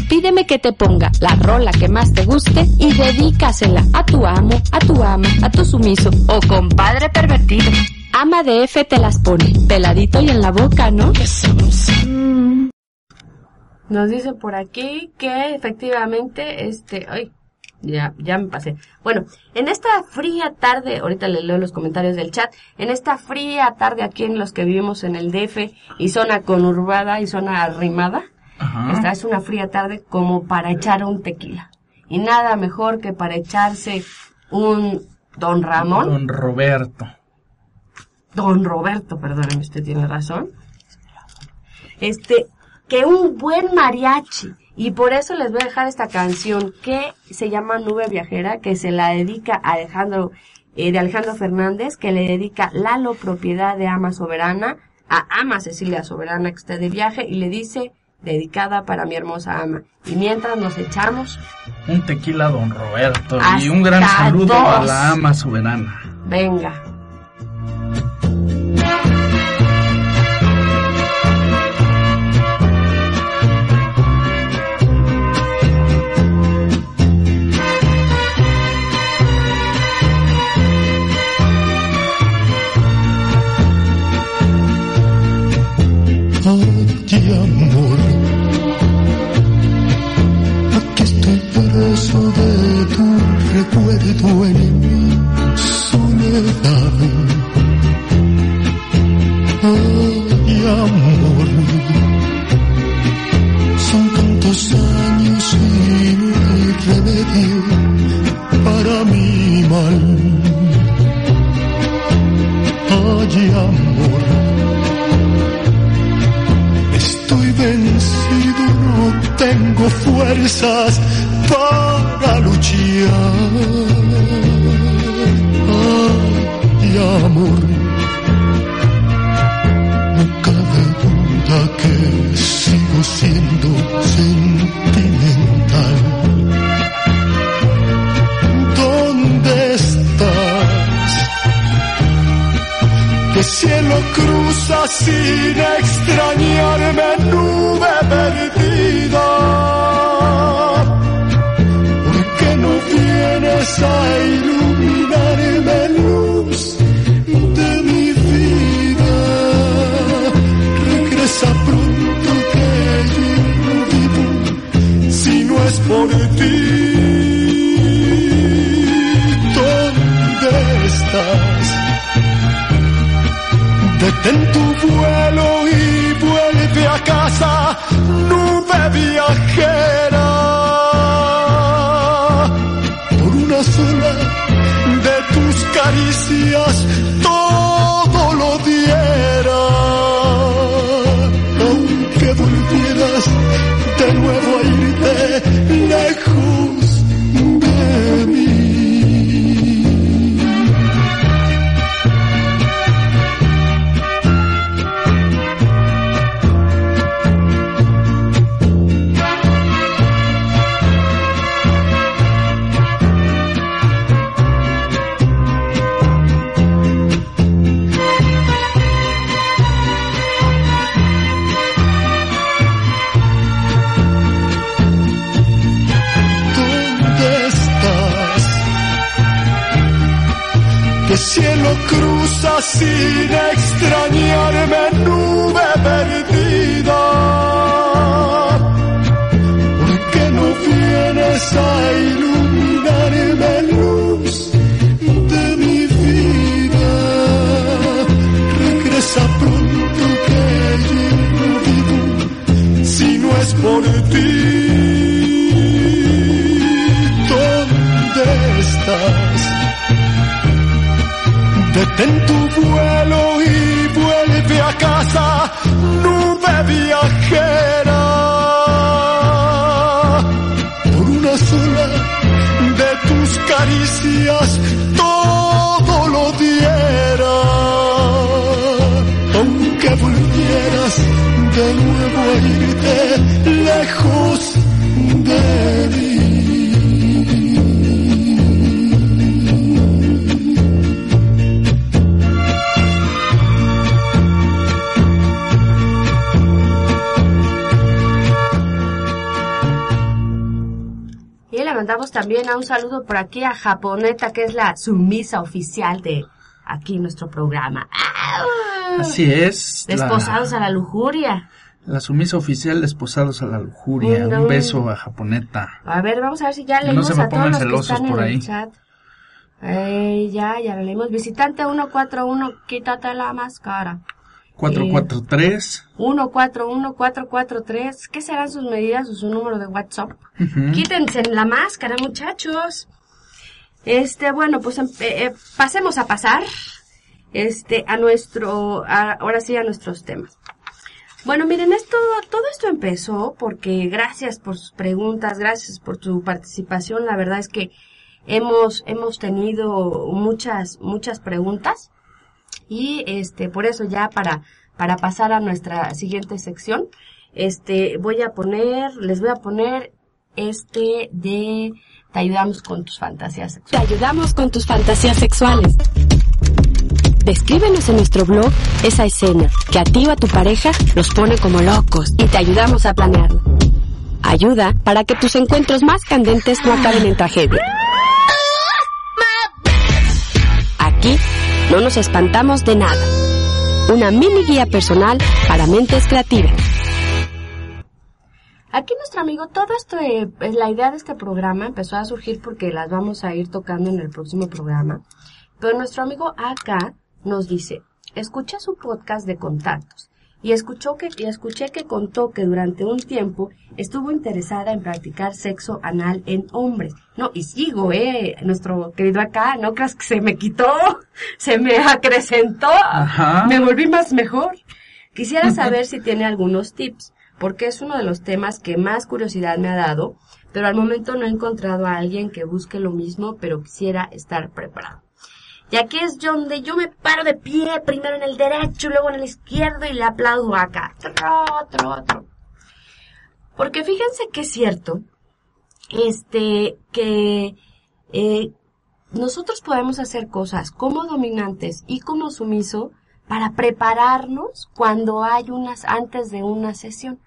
Pídeme que te ponga la rola que más te guste y dedícasela a tu amo, a tu ama, a tu sumiso o Compadre pervertido. ama de F te las pone, peladito y en la boca, ¿no? Nos dice por aquí que efectivamente, este, ay, ya, ya me pasé. Bueno, en esta fría tarde, ahorita le leo los comentarios del chat, en esta fría tarde aquí en los que vivimos en el DF y zona conurbada y zona arrimada, Ajá. esta es una fría tarde como para echar un tequila. Y nada mejor que para echarse un Don Ramón, Don Roberto. Don Roberto, perdóneme, usted tiene razón. Este, que un buen mariachi. Y por eso les voy a dejar esta canción que se llama Nube Viajera, que se la dedica a Alejandro, eh, de Alejandro Fernández, que le dedica Lalo, propiedad de Ama Soberana, a Ama Cecilia Soberana, que está de viaje, y le dice, dedicada para mi hermosa ama. Y mientras nos echamos, Un tequila Don Roberto. y un gran saludo a la ama soberana. venga. Quedo en mi soledad. Ay, amor, son tantos años y remedio para mi mal. Ay, amor, estoy vencido, no tengo fuerzas para luchar. Ay, amor, no cabe duda que sigo siendo sentimental. ¿Dónde estás? Que cielo cruza sin extrañarme nube perdida. Vienes a iluminarme luz de mi vida? Regresa pronto que yo no vivo si no es por ti. ¿Dónde estás? Detén tu vuelo y vuelve a casa, nube De tus caricias mandamos también a un saludo por aquí a Japoneta, que es la sumisa oficial de aquí nuestro programa. ¡Ah! Así es. la- Desposados a la lujuria. La sumisa oficial de Esposados a la Lujuria. Un no. beso a Japoneta. A ver, vamos a ver si ya no leímos me a todos los que están en por el ahí. chat. Eh, ya, ya lo leímos. Visitante 141, quítate la máscara. 443. 141443, ¿qué serán sus medidas o su número de WhatsApp? Ujú. Quítense la máscara, muchachos. Este, bueno, pues em- eh, eh, pasemos a pasar, este, a nuestro, a- ahora sí a nuestros temas. Bueno, miren, esto, todo esto empezó porque gracias por sus preguntas, gracias por tu participación. La verdad es que hemos, hemos tenido muchas, muchas preguntas. Y este, por eso ya para, para pasar a nuestra siguiente sección, este, voy a poner, les voy a poner este de te ayudamos con tus fantasías Te sexuales. ayudamos con tus fantasías sexuales. Descríbenos en nuestro blog esa escena que a ti o a tu pareja los pone como locos y te ayudamos a planearla. Ayuda para que tus encuentros más candentes no acaben en tragedia. Aquí no nos espantamos de nada. Una mini guía personal para mentes creativas. Aquí nuestro amigo, todo esto, eh, pues, la idea de este programa empezó a surgir porque las vamos a ir tocando en el próximo programa. Pero nuestro amigo acá nos dice, escuché su podcast de contactos y escuchó que, y escuché que contó que durante un tiempo estuvo interesada en practicar sexo anal en hombres. No, y sigo, eh, nuestro querido acá, no creas que se me quitó, *laughs* se me acrecentó, Ajá. me volví más mejor. Quisiera saber si tiene algunos tips, porque es uno de los temas que más curiosidad me ha dado, pero al momento no he encontrado a alguien que busque lo mismo, pero quisiera estar preparado. Y aquí es donde yo me paro de pie, primero en el derecho, luego en el izquierdo y le aplaudo acá. Otro, otro, otro. Porque fíjense que es cierto, este, que eh, nosotros podemos hacer cosas como dominantes y como sumiso para prepararnos cuando hay unas, antes de una sesión.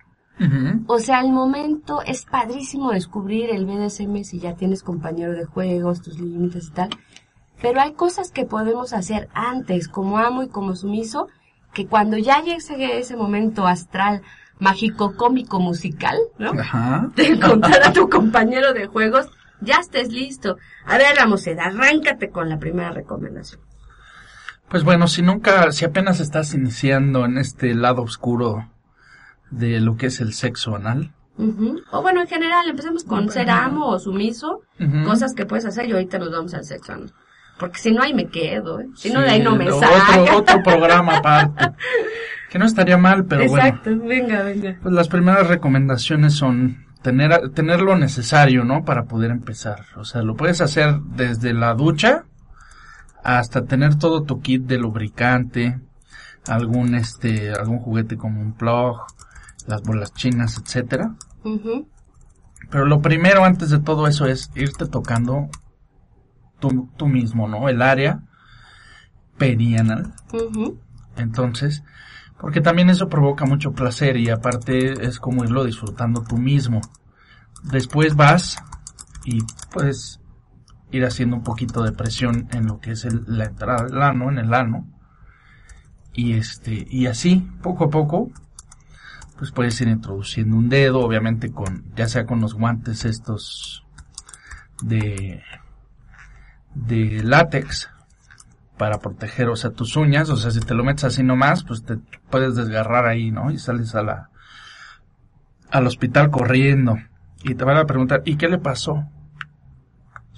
O sea, al momento es padrísimo descubrir el BDSM si ya tienes compañero de juegos, tus límites y tal. Pero hay cosas que podemos hacer antes, como amo y como sumiso, que cuando ya llegue ese momento astral, mágico, cómico, musical, ¿no? Ajá. De *laughs* encontrar a tu compañero de juegos, ya estés listo. A ver, Ramosed, arráncate con la primera recomendación. Pues bueno, si nunca, si apenas estás iniciando en este lado oscuro de lo que es el sexo anal. O bueno, en general, empecemos con ser amo o sumiso, cosas que puedes hacer y ahorita nos vamos al sexo, ¿no? Porque si no, ahí me quedo, ¿eh? Si no, de ahí no me otro, saca. *laughs* otro programa aparte. Que no estaría mal, pero Exacto, bueno. venga, venga. Pues las primeras recomendaciones son tener, tener lo necesario, ¿no? Para poder empezar. O sea, lo puedes hacer desde la ducha hasta tener todo tu kit de lubricante, algún este, algún juguete como un plug, las bolas chinas, etcétera. Pero lo primero antes de todo eso es irte tocando tú, tú mismo, ¿no? El área perianal. Entonces, porque también eso provoca mucho placer y aparte es como irlo disfrutando tú mismo. Después vas y puedes ir haciendo un poquito de presión en lo que es el- la entrada del ano, en el ano. Y este, y así, poco a poco, pues puedes ir introduciendo un dedo, obviamente con, ya sea con los guantes estos de, de látex, para proteger, o sea, tus uñas, o sea, si te lo metes así nomás, pues te puedes desgarrar ahí, ¿no? Y sales a la, al hospital corriendo. Y te van a preguntar, ¿y qué le pasó?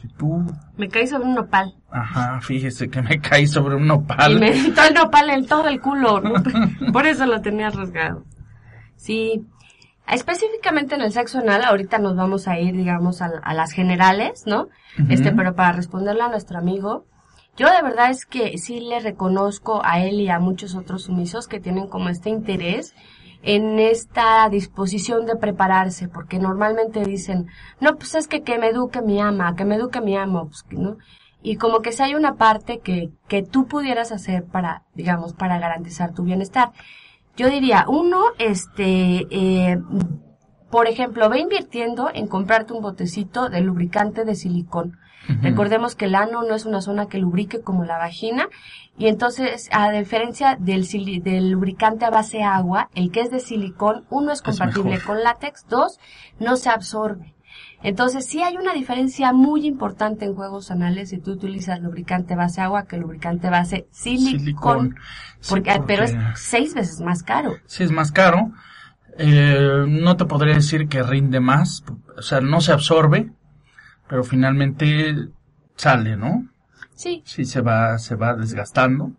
Si tú, Me caí sobre un nopal. ajá, fíjese que me *laughs* caí sobre un Y nopal. me entró el nopal en todo el culo, ¿no? *laughs* Por eso lo tenía rasgado. Sí. Específicamente en el sexo anal, ahorita nos vamos a ir, digamos, a, a las generales, ¿no? Este, pero para responderle a nuestro amigo, yo de verdad es que sí le reconozco a él y a muchos otros sumisos que tienen como este interés en esta disposición de prepararse, porque normalmente dicen, no, pues es que que me eduque mi ama, que me eduque mi amo, pues, ¿no? Y como que si hay una parte que, que tú pudieras hacer para, digamos, para garantizar tu bienestar. Yo diría, uno, este, eh, por ejemplo, ve invirtiendo en comprarte un botecito de lubricante de silicón. Recordemos que el ano no es una zona que lubrique como la vagina y entonces, a diferencia del, lubricante a base agua, el que es de silicón, uno es compatible con látex, dos, no se absorbe. Entonces, sí hay una diferencia muy importante en juegos anales si tú utilizas lubricante base agua que lubricante base silicón. Silicón. Sí, Porque, pero es seis veces más caro. Sí, es más caro. Eh, no te podría decir que rinde más, o sea, no se absorbe, pero finalmente sale, ¿no? Sí, Sí se va, se va desgastando.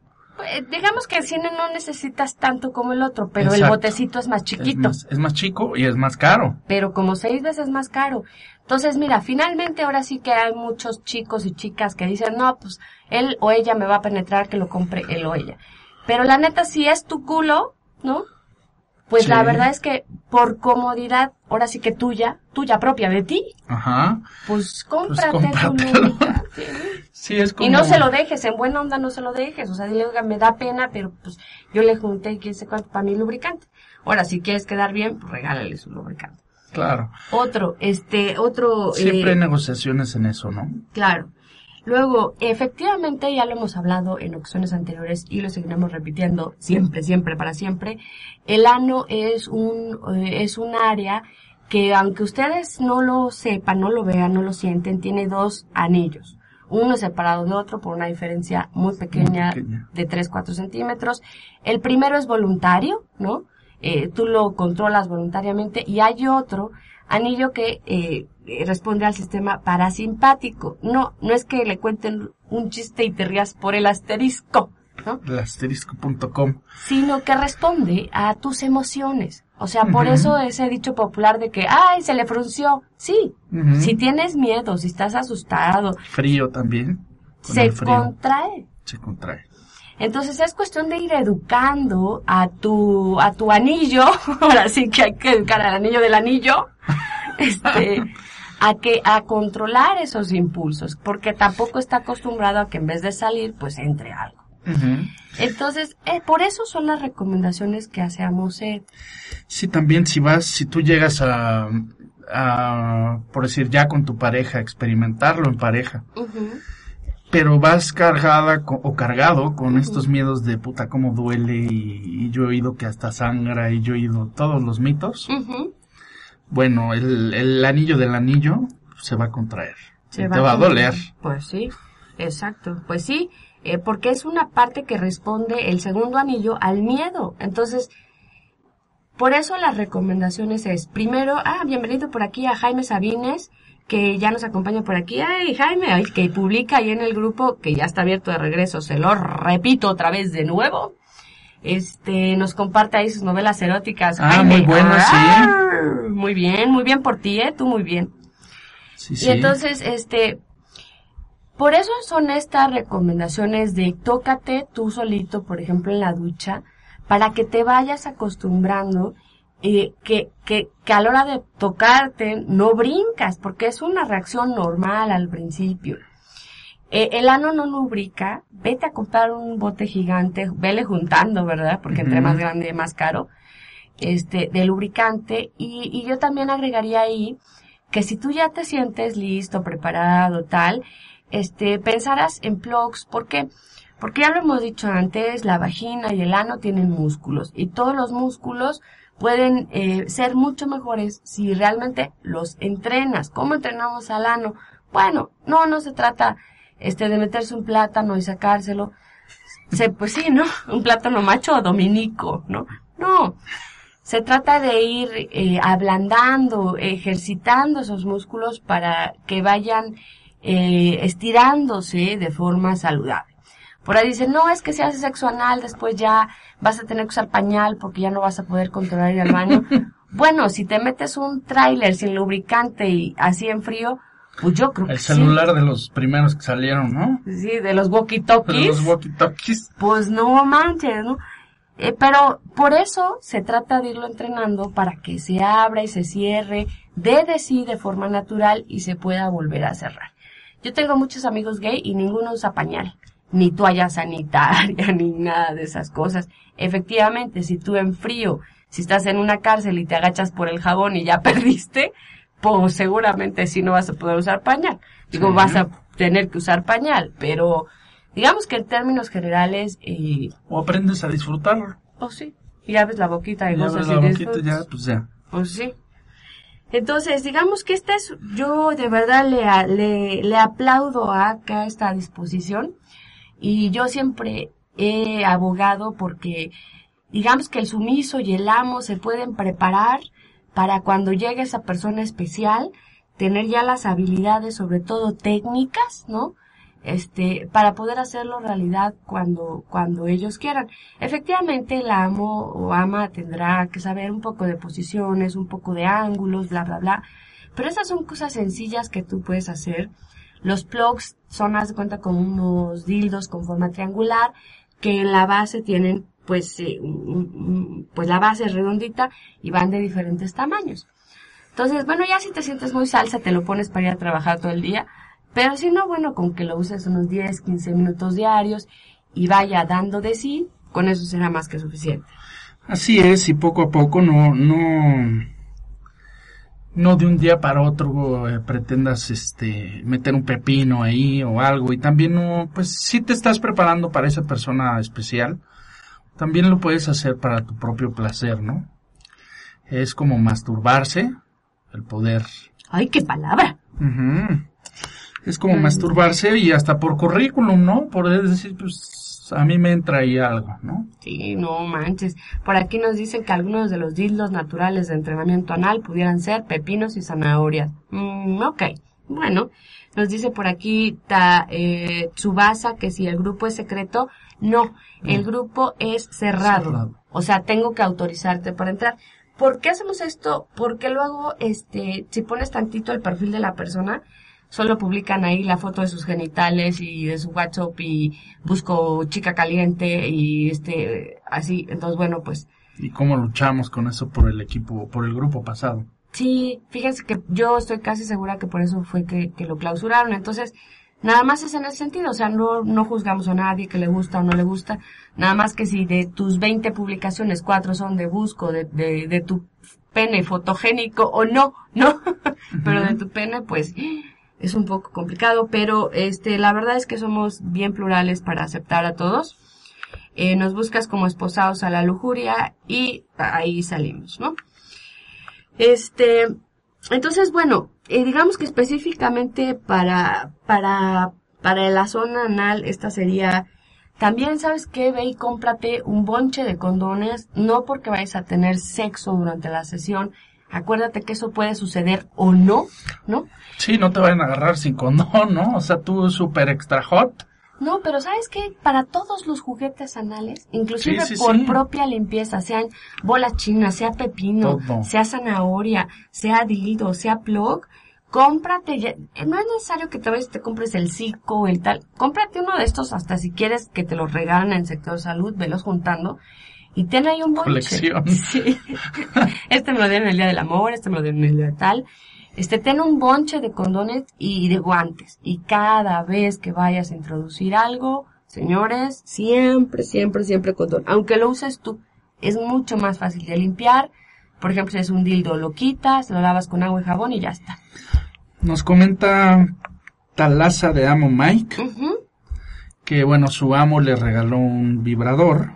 Eh, digamos que el cine no necesitas tanto como el otro, pero el botecito es más Es chiquito, más, es más chico y es más caro. pero como seis veces más caro. Entonces, mira, finalmente ahora sí que hay muchos chicos y chicas que dicen, no, pues él o ella me va a penetrar, que lo compre él o ella. Pero la neta, si es tu culo, ¿no? Pues Sí. la verdad es que por comodidad, ahora sí que tuya, tuya propia de ti, Ajá. pues cómprate tu lubricante. *laughs* Sí, es como... Y no se lo dejes, en buena onda no se lo dejes. O sea, dile, oiga, me da pena, pero pues yo le junté quién sé cuánto para mi lubricante. Ahora, si quieres quedar bien, pues regálale su lubricante. Claro. Otro, este, otro, Siempre eh, hay negociaciones en eso, ¿no? claro. Luego, efectivamente, ya lo hemos hablado en ocasiones anteriores y lo seguiremos repitiendo siempre, siempre, para siempre. El ano es un, eh, es un área que aunque ustedes no lo sepan, no lo vean, no lo sienten, tiene dos anillos. Uno separado de otro por una diferencia muy pequeña, pequeña. de 3-4 centímetros. El primero es voluntario, ¿no? Eh, tú lo controlas voluntariamente y hay otro anillo que eh, eh, responde al sistema parasimpático. No, no es que le cuenten un chiste y te rías por el asterisco, ¿no? El asterisco.com. sino que responde a tus emociones. O sea, por eso ese dicho popular de que, ay, se le frunció. Sí, si tienes miedo, si estás asustado, Frío también. Se frío contrae. se contrae. Entonces es cuestión de ir educando a tu, a tu anillo, *laughs* ahora sí que hay que educar al anillo del anillo, este, a que, a controlar esos impulsos, porque tampoco está acostumbrado a que en vez de salir, pues entre algo. Entonces, eh, por eso son las recomendaciones que hacemos, eh, Sí, también si vas, si tú llegas a, a, por decir, ya con tu pareja, experimentarlo en pareja, pero vas cargada o cargado con estos miedos de puta cómo duele y, y yo he oído que hasta sangra y yo he oído todos los mitos. Bueno, el, el anillo del anillo se va a contraer. Se y te va a doler. Pues sí, exacto. Pues sí, eh, porque es una parte que responde el segundo anillo al miedo. Entonces, por eso las recomendaciones es, primero, ah, bienvenido por aquí a Jaime Sabines, que ya nos acompaña por aquí. Ay, Jaime, ay, que publica ahí en el grupo, que ya está abierto de regreso, se lo repito otra vez de nuevo. Este, nos comparte ahí sus novelas eróticas. Ah, Jaime. muy buenas, sí. Arr, Muy bien, muy bien por ti, eh, tú muy bien. Sí, Y sí. entonces, este, por eso son estas recomendaciones de tócate tú solito, por ejemplo, en la ducha, para que te vayas acostumbrando eh, que, que, que a la hora de tocarte no brincas, porque es una reacción normal al principio. Eh, el ano no lubrica, vete a comprar un bote gigante, vele juntando, ¿verdad? Porque entre más grande, más caro, este, de lubricante. Y, y yo también agregaría ahí que si tú ya te sientes listo, preparado, tal, este, pensarás en plugs, ¿por qué? Porque ya lo hemos dicho antes, la vagina y el ano tienen músculos y todos los músculos pueden eh, ser mucho mejores si realmente los entrenas. ¿Cómo entrenamos al ano? Bueno, no, no se trata este de meterse un plátano y sacárselo. Se, pues sí, ¿no? Un plátano macho o dominico, ¿no? No. Se trata de ir eh, ablandando, ejercitando esos músculos para que vayan eh, estirándose de forma saludable. Por ahí dicen, no, es que si haces sexo anal, después ya vas a tener que usar pañal porque ya no vas a poder controlar ir al baño. *laughs* bueno, si te metes un tráiler sin lubricante y así en frío, pues yo creo que El sí. celular de los primeros que salieron, ¿no? Sí, de los De walkie-talkies. los walkie-talkies. Pues no manches, ¿no? Eh, pero por eso se trata de irlo entrenando para que se abra y se cierre, dé de sí de forma natural y se pueda volver a cerrar. Yo tengo muchos amigos gay y ninguno usa pañal, ni toalla sanitaria, *laughs* ni nada de esas cosas. Efectivamente, si tú en frío, si estás en una cárcel y te agachas por el jabón y ya *laughs* perdiste, pues seguramente sí no vas a poder usar pañal. Digo, Sí. vas a tener que usar pañal, pero digamos que en términos generales, eh, O aprendes a disfrutarlo. pues sí, y abres la boquita y Ya abres y la boquita, ya, pues ya. Pues sí. Entonces, digamos que esta es, yo de verdad le, le, le aplaudo a acá esta disposición y yo siempre he abogado porque digamos que el sumiso y el amo se pueden preparar para cuando llegue esa persona especial, tener ya las habilidades, sobre todo técnicas, ¿no? Este, para poder hacerlo realidad cuando, cuando ellos quieran. Efectivamente, el amo o ama tendrá que saber un poco de posiciones, un poco de ángulos, bla, bla, bla. Pero esas son cosas sencillas que tú puedes hacer. Los plugs son, haz de cuenta, como unos dildos con forma triangular que en la base tienen, pues, eh, pues la base es redondita y van de diferentes tamaños. Entonces, bueno, ya si te sientes muy salsa, te lo pones para ir a trabajar todo el día. Pero si no, bueno, con que lo uses unos 10, 15 minutos diarios y vaya dando de sí, con eso será más que suficiente. Así es, y poco a poco no, no, no de un día para otro eh, pretendas este meter un pepino ahí o algo y también no, pues si te estás preparando para esa persona especial, también lo puedes hacer para tu propio placer, ¿no? Es como masturbarse, el poder. Ay, qué palabra. Ujú. Es como masturbarse y hasta por currículum, ¿no? Por decir, pues a mí me entra ahí algo, ¿no? Sí, no manches. Por aquí nos dicen que algunos de los dildos naturales de entrenamiento anal pudieran ser pepinos y zanahorias. Mm, ok, bueno. Nos dice por aquí ta, eh, Tsubasa que si el grupo es secreto, no, el grupo es cerrado. Cerrado. O sea, tengo que autorizarte para entrar. ¿Por qué hacemos esto? Porque luego, este, si pones tantito el perfil de la persona, solo publican ahí la foto de sus genitales y de su WhatsApp y busco chica caliente y este, así. Entonces, bueno, pues, Y cómo luchamos con eso por el equipo, por el grupo pasado. sí, fíjense que yo estoy casi segura que por eso fue que, que lo clausuraron. Entonces, nada más es en ese sentido. O sea, no, no juzgamos a nadie que le gusta o no le gusta. Nada más que si de tus 20 publicaciones, cuatro son de busco, de, de, de tu pene fotogénico o no, ¿no? *laughs* Pero de tu pene, pues, es un poco complicado, pero este, la verdad es que somos bien plurales para aceptar a todos. Eh, nos buscas como esposados a la lujuria y ahí salimos, ¿no? Este, entonces, bueno, eh, digamos que específicamente para, para, para la zona anal, esta sería, también sabes qué, ve y cómprate un bonche de condones, no porque vayas a tener sexo durante la sesión, acuérdate que eso puede suceder o no, ¿no? Sí, no te vayan a agarrar sin condón, ¿no? O sea, tú súper extra hot. No, pero ¿sabes qué? Para todos los juguetes anales, inclusive Sí, sí, por sí. propia limpieza, sean bola china, sea pepino, Todo. sea zanahoria, sea dildo, sea plug, cómprate, ya- eh, no es necesario que te vayas te compres el Zico, el tal, cómprate uno de estos hasta si quieres que te los regalen en el sector salud, velos juntando y ten ahí un bonche. Colección. *laughs* Sí. *laughs* Este me lo dieron el día del amor, este me lo dieron el día de tal. Este, ten un bonche de condones y de guantes. Y cada vez que vayas a introducir algo, señores, siempre, siempre, siempre condón. Aunque lo uses tú, es mucho más fácil de limpiar. Por ejemplo, si es un dildo, lo quitas, lo lavas con agua y jabón y ya está. Nos comenta Talaza de Amo Mike que, bueno, su amo le regaló un vibrador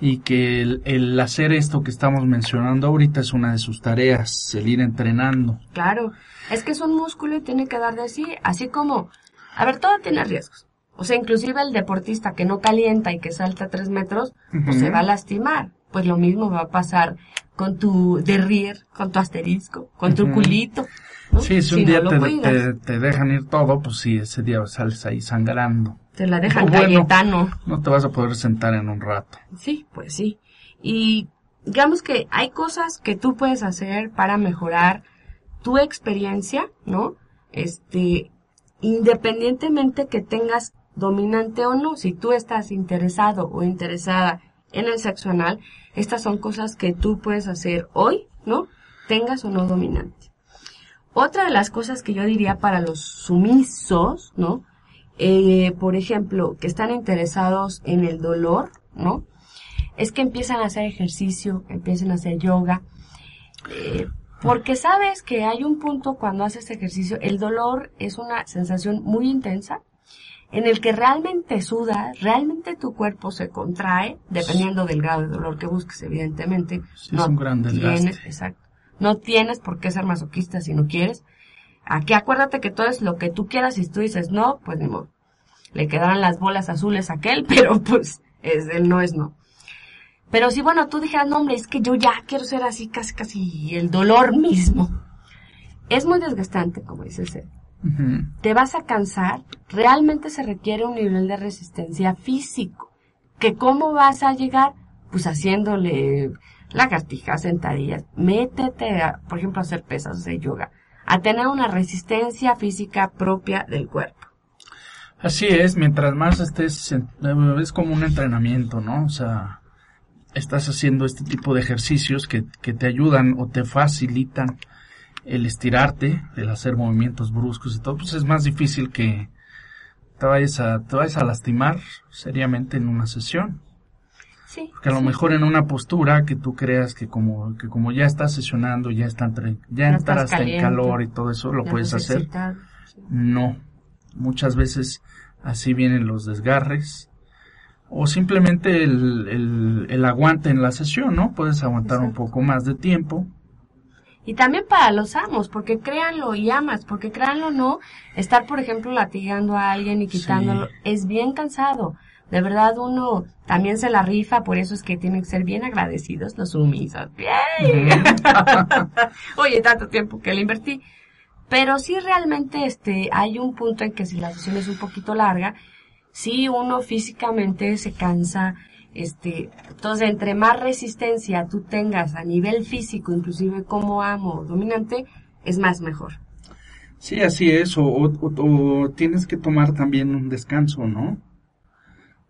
y que el, el hacer esto que estamos mencionando ahorita es una de sus tareas, el ir entrenando. Claro, es que es un músculo y tiene que dar de sí, así como, a ver, todo tiene riesgos. O sea, inclusive el deportista que no calienta y que salta tres metros, pues se va a lastimar. Pues lo mismo va a pasar con tu derrier, con tu asterisco, con tu culito. ¿No? Sí, si un día no te, te, te dejan ir todo, pues sí, ese día sales ahí sangrando. te la dejan Bueno. Cayetano. No te vas a poder sentar en un rato. Sí, pues sí. Y digamos que hay cosas que tú puedes hacer para mejorar tu experiencia, ¿no? Este, independientemente que tengas dominante o no, si tú estás interesado o interesada en el sexo anal, estas son cosas que tú puedes hacer hoy, ¿no? Tengas o no dominante. Otra de las cosas que yo diría para los sumisos, ¿no? Eh, por ejemplo, que están interesados en el dolor, ¿no? Es que empiezan a hacer ejercicio, empiezan a hacer yoga, eh, porque sabes que hay un punto cuando haces ejercicio, el dolor es una sensación muy intensa, en el que realmente sudas, realmente tu cuerpo se contrae, dependiendo del grado de dolor que busques, evidentemente. Sí, es un gran desgaste. tienes, exacto. No tienes por qué ser masoquista si no quieres. Aquí acuérdate que todo es lo que tú quieras y si tú dices no, pues ni modo. Le quedarán las bolas azules a aquel, *laughs* pero pues es el no es no. Pero si bueno, tú dijeras, no hombre, es que yo ya quiero ser así casi casi el dolor mismo. Es muy desgastante, como dice el ser te vas a cansar, realmente se requiere un nivel de resistencia físico. ¿Que cómo vas a llegar? Pues haciéndole lagartijas, sentadillas. Métete, a, por ejemplo, a hacer pesas de yoga. A tener una resistencia física propia del cuerpo. Así es, mientras más estés, es como un entrenamiento, ¿no? O sea, estás haciendo este tipo de ejercicios que, que te ayudan o te facilitan el estirarte, el hacer movimientos bruscos y todo, pues es más difícil que te vayas a, te vayas a lastimar seriamente en una sesión. Sí. Porque a lo sí. mejor en una postura que tú creas que como, que como ya estás sesionando, ya está entre- ya en calor y todo eso, lo puedes hacer. excitado. Sí. No. Muchas veces así vienen los desgarres. O simplemente el, el, el aguante en la sesión, ¿no? Puedes aguantar un poco más de tiempo. Y también para los amos, porque créanlo y amas, porque créanlo no, estar, por ejemplo, latigando a alguien y quitándolo es bien cansado. De verdad uno también se la rifa, por eso es que tienen que ser bien agradecidos los sumisos. Bien. *laughs* Oye, tanto tiempo que le invertí. Pero sí realmente este hay un punto en que si la sesión es un poquito larga, sí uno físicamente se cansa, este, entonces entre más resistencia tú tengas a nivel físico, inclusive como amo dominante, es más mejor. Sí, así es, o, o- o tienes que tomar también un descanso, ¿no?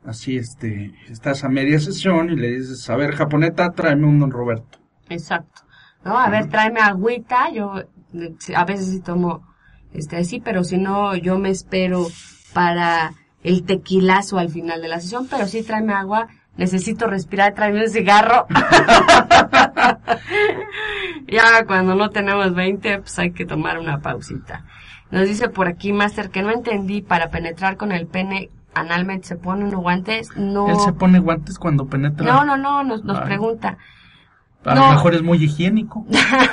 Así, este, estás a media sesión y le dices, a ver, japoneta, tráeme un Don Roberto. Exacto. ¿No? A ver, tráeme agüita, yo eh, a veces sí tomo este así, pero si no yo me espero para el tequilazo al final de la sesión, pero sí tráeme agua, necesito respirar, tráeme un cigarro. *laughs* ya cuando no tenemos 20, pues hay que tomar una pausita. Nos dice por aquí, Master, que no entendí, para penetrar con el pene analmente se ponen unos guantes, no... Él se pone guantes cuando penetra. No, no, no, nos, nos pregunta. A no. lo mejor es muy higiénico.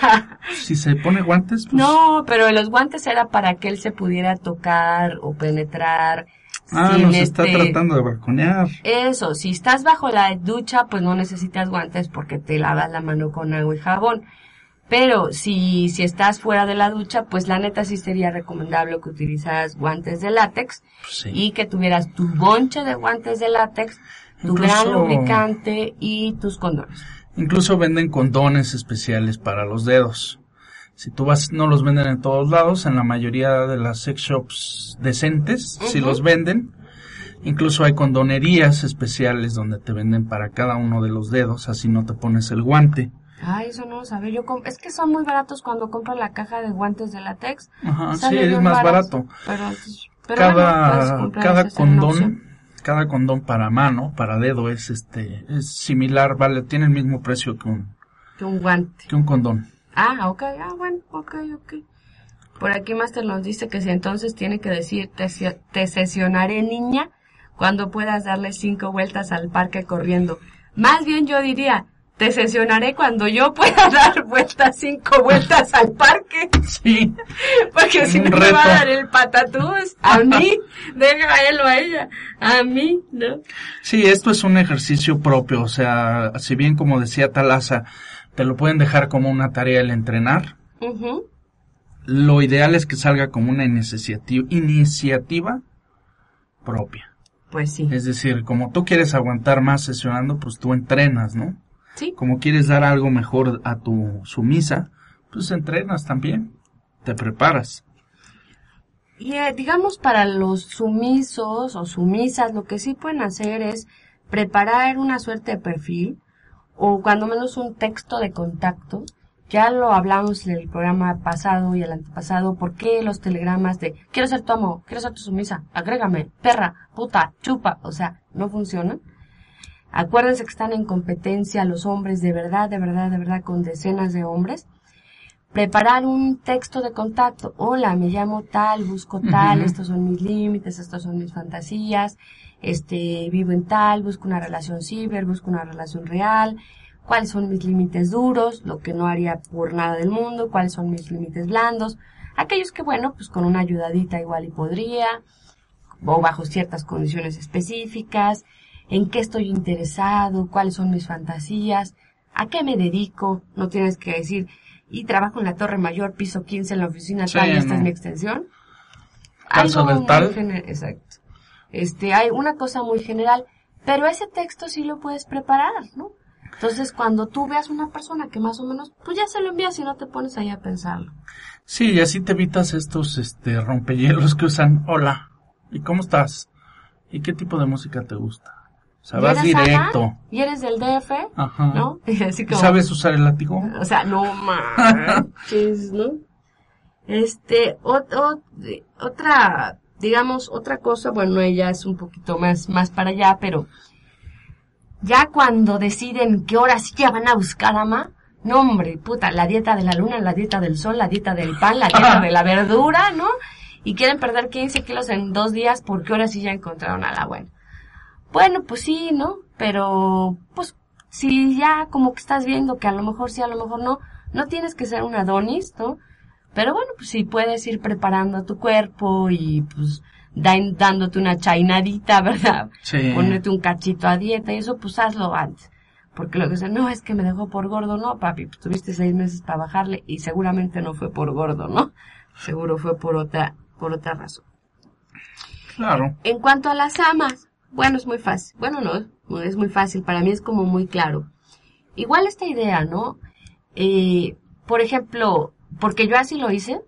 *laughs* si se pone guantes, pues... No, pero los guantes era para que él se pudiera tocar o penetrar. Ah, sin nos está este- tratando de balconear. Eso, si estás bajo la ducha, pues no necesitas guantes porque te lavas la mano con agua y jabón. Pero si, si estás fuera de la ducha, pues la neta sí sería recomendable que utilizaras guantes de látex Pues sí. y que tuvieras tu bonche de guantes de látex, tu Incluso- gran lubricante y tus condones. Incluso venden condones especiales para los dedos. Si tú vas, no los venden en todos lados, en la mayoría de las sex shops decentes, si los venden. Incluso hay condonerías especiales donde te venden para cada uno de los dedos, así no te pones el guante. Ay, eso no lo sabía. Yo es que son muy baratos cuando compras la caja de guantes de látex. Ajá, sí, es más barato. Pero, pero bueno, Cada, comprar cada condón, cada condón para mano, para dedo es este, es similar, vale, tiene el mismo precio que un, Que un guante. que un condón. Ah, ok, ah, bueno, ok, ok. Por aquí Master nos dice que si entonces tiene que decir, te, te sesionaré niña cuando puedas darle cinco vueltas al parque corriendo. Más bien yo diría, te sesionaré cuando yo pueda *laughs* dar vueltas, cinco vueltas al parque. Sí. *laughs* Porque si no me va a dar el patatús, a *laughs* mí, deja a él o a ella, a mí, ¿no? Sí, esto es un ejercicio propio, o sea, si bien como decía Talaza, te lo pueden dejar como una tarea el entrenar, lo ideal es que salga como una iniciativa, iniciativa propia. Pues sí. Es decir, como tú quieres aguantar más sesionando, pues tú entrenas, ¿no? Sí. Como quieres dar algo mejor a tu sumisa, pues entrenas también, te preparas. Y eh, digamos para los sumisos o sumisas, lo que sí pueden hacer es preparar una suerte de perfil o cuando menos un texto de contacto. Ya lo hablamos en el programa pasado y el antepasado, ¿por qué los telegramas de quiero ser tu amo, quiero ser tu sumisa, agrégame, perra, puta, chupa, o sea, no funcionan? Acuérdense que están en competencia los hombres de verdad, de verdad, de verdad, con decenas de hombres preparar un texto de contacto. Hola, me llamo tal, busco tal, estos son mis límites, estos son mis fantasías, este, vivo en tal, busco una relación ciber, busco una relación real, cuáles son mis límites duros, lo que no haría por nada del mundo, cuáles son mis límites blandos, aquellos que bueno, pues con una ayudadita igual y podría, o bajo ciertas condiciones específicas, en qué estoy interesado, cuáles son mis fantasías, a qué me dedico, no tienes que decir, y trabajo en la Torre Mayor, piso 15 en la oficina Sí, tal, y esta no. es mi extensión. Algo del muy tal. Exacto. Este, hay una cosa muy general, pero ese texto sí lo puedes preparar, ¿no? Entonces, cuando tú veas una persona que más o menos, pues ya se lo envías y no te pones ahí a pensarlo. Sí, y así te evitas estos este rompehielos que usan, hola, ¿y cómo estás? ¿Y qué tipo de música te gusta? O sea, ¿Y vas directo. Y eres del DF, Ajá. ¿no? *laughs* Así ¿Y como, ¿Sabes usar el látigo? O sea, no manches, *laughs* ¿no? Este, ot- ot- otra, digamos, otra cosa, bueno, ella es un poquito más, más para allá, pero ya cuando deciden que ahora sí ya van a buscar ama, no hombre, puta, la dieta de la luna, la dieta del sol, la dieta del pan, la dieta de la *laughs* verdura, ¿no? Y quieren perder 15 kilos en dos días porque ahora sí ya encontraron a la buena. Bueno, pues sí, ¿no? Pero, pues, si ya como que estás viendo que a lo mejor sí, a lo mejor no, No tienes que ser un Adonis, ¿no? Pero bueno, pues si puedes ir preparando tu cuerpo y pues dándote una chainadita, *laughs* ¿verdad? Sí. Ponerte un cachito a dieta y eso pues hazlo antes. Porque lo que dicen, no, es que me dejó por gordo, no, papi, pues tuviste seis meses para bajarle y seguramente no fue por gordo, ¿no? Seguro fue por otra, por otra razón. Claro. En cuanto a las amas, bueno, es muy fácil. Bueno, no, no es muy fácil. Para mí es como muy claro. Igual esta idea, ¿no? Eh, por ejemplo, porque yo así lo hice,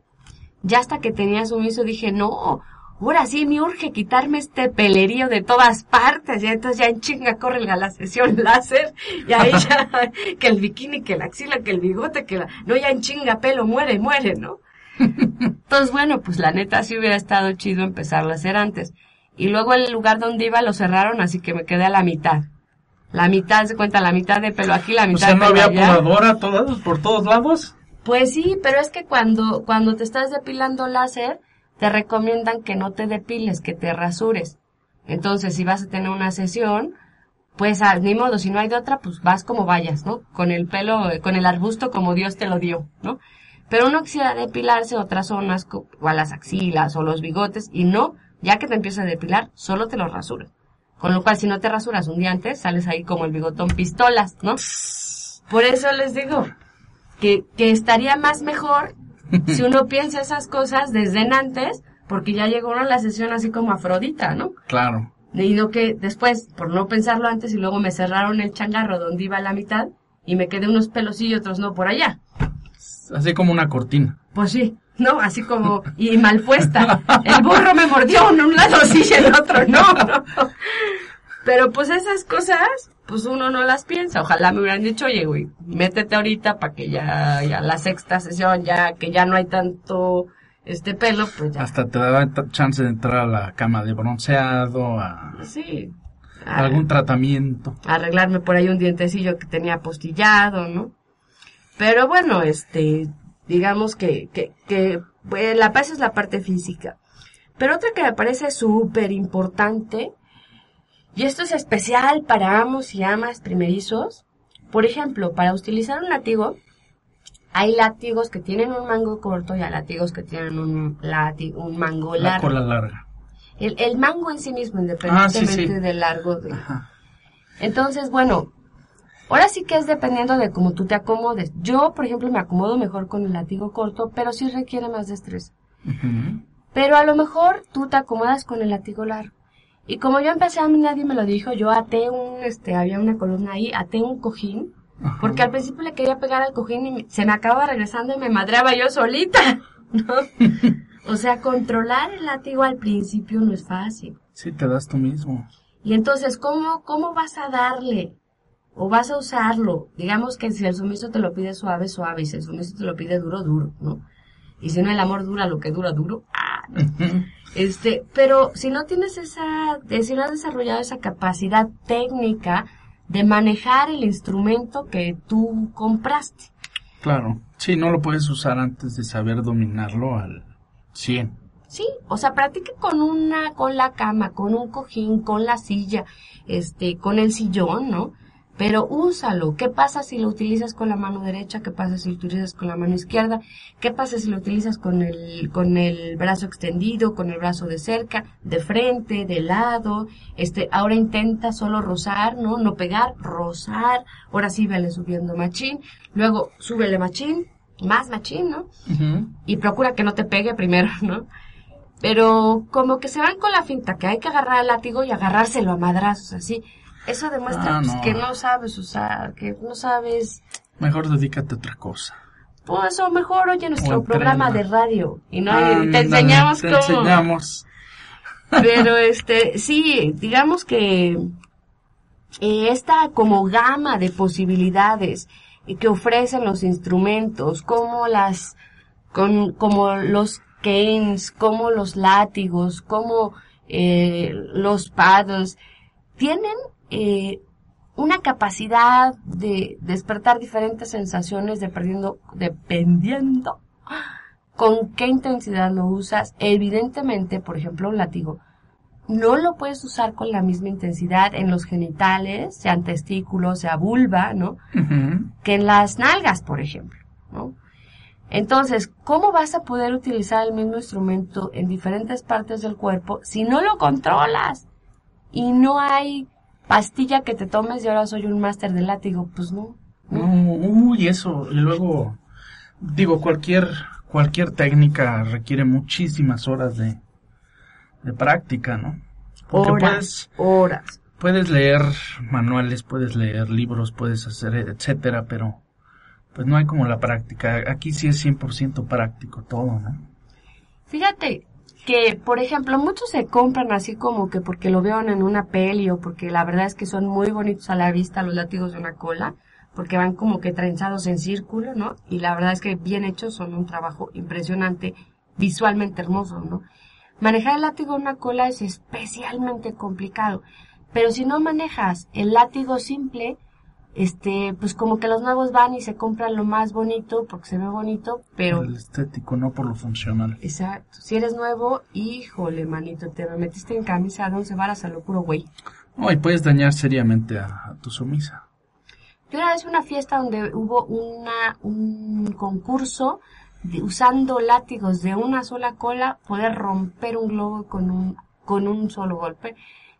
ya hasta que tenía sumiso dije, no, ahora sí me urge quitarme este pelerío de todas partes. Y entonces ya en chinga corre la, la sesión láser. Y ahí ya, *laughs* *laughs* que el bikini, que la axila, que el bigote, que la... No, ya en chinga pelo, muere, muere, ¿no? *laughs* Entonces, bueno, pues la neta sí hubiera estado chido empezarlo a hacer antes. Y luego el lugar donde iba lo cerraron, así que me quedé a la mitad. La mitad, se cuenta, la mitad de pelo aquí, la O mitad sea, de no había allá. podadora todas, por todos lados. Pues sí, pero es que cuando, cuando te estás depilando láser, te recomiendan que no te depiles, que te rasures. Entonces, si vas a tener una sesión, pues ah, ni modo, si no hay de otra, pues vas como vayas, ¿no? Con el pelo, eh, con el arbusto como Dios te lo dio, ¿no? Pero uno quisiera depilarse otras zonas, o a las axilas o los bigotes, y no, ya que te empiezas a depilar, solo te los rasuras. Con lo cual, si no te rasuras un día antes, sales ahí como el bigotón pistolas, ¿no? Por eso les digo que, que estaría más mejor *laughs* si uno piensa esas cosas desde en antes, porque ya llegó uno a la sesión así como Afrodita, ¿no? Claro. Y no que después, por no pensarlo antes, y luego me cerraron el changarro donde iba la mitad, y me quedé unos pelos y otros no por allá. Así como una cortina. Pues sí, ¿no? Así como, y mal puesta. El burro me mordió en un lado sí y en otro no, ¿no? Pero pues esas cosas, pues uno no las piensa. Ojalá me hubieran dicho, oye, güey, métete ahorita para que ya, ya la sexta sesión, ya que ya no hay tanto este pelo, pues ya. Hasta te daba chance de entrar a la cama de bronceado, a Sí. a algún tratamiento. arreglarme por ahí un dientecillo que tenía apostillado, ¿no? Pero bueno, este, digamos que, que, que eh, la paz es la parte física. Pero otra que me parece súper importante, y esto es especial para amos y amas primerizos, por ejemplo, para utilizar un látigo, hay látigos que tienen un mango corto y hay látigos que tienen un, látigo, un mango La largo. cola larga. El, el mango en sí mismo, Ah, sí, independientemente sí. del largo de, entonces, bueno, ahora sí que es dependiendo de cómo tú te acomodes. Yo, por ejemplo, me acomodo mejor con el látigo corto, pero sí requiere más destreza. Pero a lo mejor tú te acomodas con el látigo largo. Y como yo empecé, a mí nadie me lo dijo, yo até un, este, había una columna ahí, até un cojín, Ajá. porque al principio le quería pegar al cojín y se me acaba regresando y me madreaba yo solita, *laughs* ¿no? o sea, controlar el látigo al principio no es fácil. Sí, te das tú mismo. Y entonces, ¿cómo, cómo vas a darle? O vas a usarlo. Digamos que si el sumiso te lo pide suave, suave. Y si el sumiso te lo pide duro, duro, ¿no? Y si no, el amor dura lo que dura, duro. Ah, no. *laughs* Este, pero si no tienes esa, si no has desarrollado esa capacidad técnica de manejar el instrumento que tú compraste. Claro. Sí, no lo puedes usar antes de saber dominarlo al 100. Sí, o sea, practique con una, con la cama, con un cojín, con la silla, este, con el sillón, ¿no? Pero úsalo. ¿Qué pasa si lo utilizas con la mano derecha? ¿Qué pasa si lo utilizas con la mano izquierda? ¿Qué pasa si lo utilizas con el, con el brazo extendido, con el brazo de cerca, de frente, de lado? Este, ahora intenta solo rozar, ¿no? No pegar, rozar. Ahora sí vele subiendo machín. Luego súbele machín, más machín, ¿no? Y procura que no te pegue primero, ¿no? Pero como que se van con la finta que hay que agarrar el látigo y agarrárselo a madrazos así. Eso demuestra Ah, pues, no. que no sabes usar, que no sabes, Mejor dedícate a otra cosa. pues o mejor oye nuestro O programa de radio y no Ah, y te enseñamos te cómo. enseñamos. Pero *laughs* este, sí, digamos que eh, esta como gama de posibilidades que ofrecen los instrumentos, como las, con, como los canes, como los látigos, como eh, los paddles, tienen eh, una capacidad de despertar diferentes sensaciones dependiendo, dependiendo con qué intensidad lo usas. Evidentemente, por ejemplo, un látigo no lo puedes usar con la misma intensidad en los genitales, sean testículos, sea vulva, ¿no? Que en las nalgas, por ejemplo. ¿no? Entonces, ¿cómo vas a poder utilizar el mismo instrumento en diferentes partes del cuerpo si no lo controlas? Y no hay pastilla que te tomes y ahora soy un máster de látigo. Pues no. No, uy, eso. Y luego, digo, cualquier, cualquier técnica requiere muchísimas horas de, de práctica, ¿no? Porque Horas, puedes, horas. puedes leer manuales, puedes leer libros, puedes hacer, etcétera, pero pues no hay como la práctica. Aquí sí es 100% práctico todo, ¿no? Fíjate que, por ejemplo, muchos se compran así como que porque lo vieron en una peli o porque la verdad es que son muy bonitos a la vista los látigos de una cola, porque van como que trenzados en círculo, ¿no? Y la verdad es que bien hechos son un trabajo impresionante, visualmente hermoso, ¿no? Manejar el látigo de una cola es especialmente complicado, pero si no manejas el látigo simple, este, pues como que los nuevos van y se compran lo más bonito porque se ve bonito, pero El estético, no por lo funcional. Exacto. Si eres nuevo, híjole, manito, te metiste en camisa de once varas a lo puro güey. No, y puedes dañar seriamente a, a tu sumisa. Yo una vez una fiesta donde hubo una, un concurso de, usando látigos de una sola cola, poder romper un globo con un, con un solo golpe.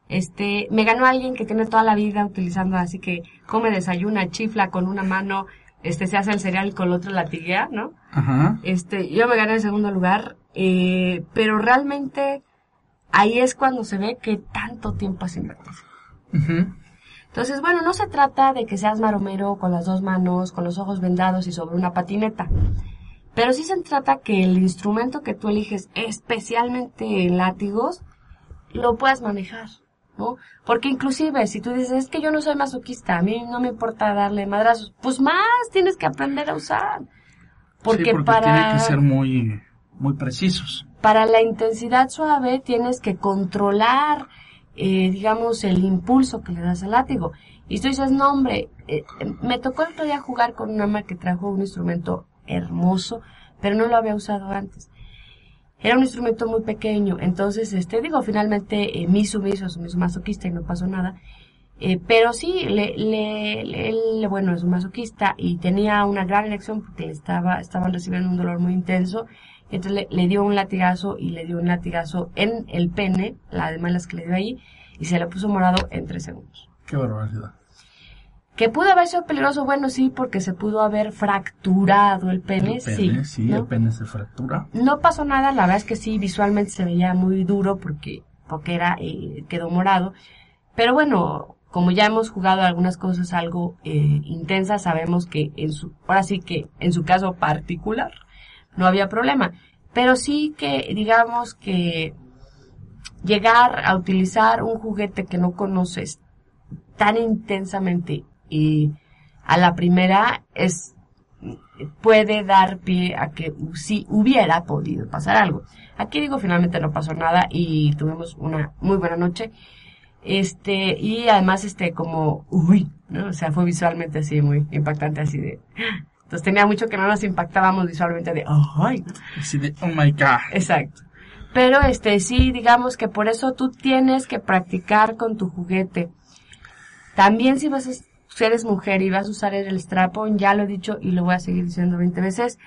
Este, me ganó alguien que tiene toda la vida utilizando, así que come, desayuna, chifla con una mano, este, se hace el cereal con la otra latiguea, ¿no? Ajá. Este, yo me gané el segundo lugar, eh, pero realmente ahí es cuando se ve que tanto tiempo has invertido. Ujú. Entonces, bueno, no se trata de que seas maromero con las dos manos, con los ojos vendados y sobre una patineta. Pero sí se trata que el instrumento que tú eliges, especialmente látigos, lo puedas manejar, ¿no? Porque inclusive si tú dices, es que yo no soy masoquista, a mí no me importa darle madrazos, pues más tienes que aprender a usar. Porque, sí, porque para tienen que ser muy, muy precisos. para la intensidad suave tienes que controlar, eh, digamos, el impulso que le das al látigo. Y tú dices, no hombre, eh, me tocó el otro día jugar con una ama que trajo un instrumento hermoso, pero no lo había usado antes. Era un instrumento muy pequeño, entonces, este, digo, finalmente, eh, mi sumiso, sumiso masoquista y no pasó nada. Eh, pero sí, le, le, bueno, es un masoquista y tenía una gran elección porque le estaba, estaban recibiendo un dolor muy intenso. Entonces le, le dio un latigazo y le dio un latigazo en el pene, la de malas que le dio ahí, y se le puso morado en tres segundos. Qué barbaridad. Que pudo haber sido peligroso, bueno, sí, porque se pudo haber fracturado el pene, el pene, sí. sí, ¿no? el pene se fractura. No pasó nada, la verdad es que sí, visualmente se veía muy duro porque, porque era, eh, quedó morado. Pero bueno, como ya hemos jugado algunas cosas algo eh, intensas, sabemos que en su, ahora sí que en su caso particular no había problema. Pero sí que, digamos que llegar a utilizar un juguete que no conoces tan intensamente y a la primera es puede dar pie a que si hubiera podido pasar algo. Aquí digo, finalmente no pasó nada y tuvimos una muy buena noche. Este, y además, este, como, uy, ¿no? O sea, fue visualmente así, muy impactante, así de, entonces tenía mucho que no nos impactábamos visualmente de, ay, Así de, oh my god. Exacto. Pero este sí, digamos que por eso tú tienes que practicar con tu juguete. También si vas a, si eres mujer y vas a usar el strap-on, ya lo he dicho y lo voy a seguir diciendo 20 veces,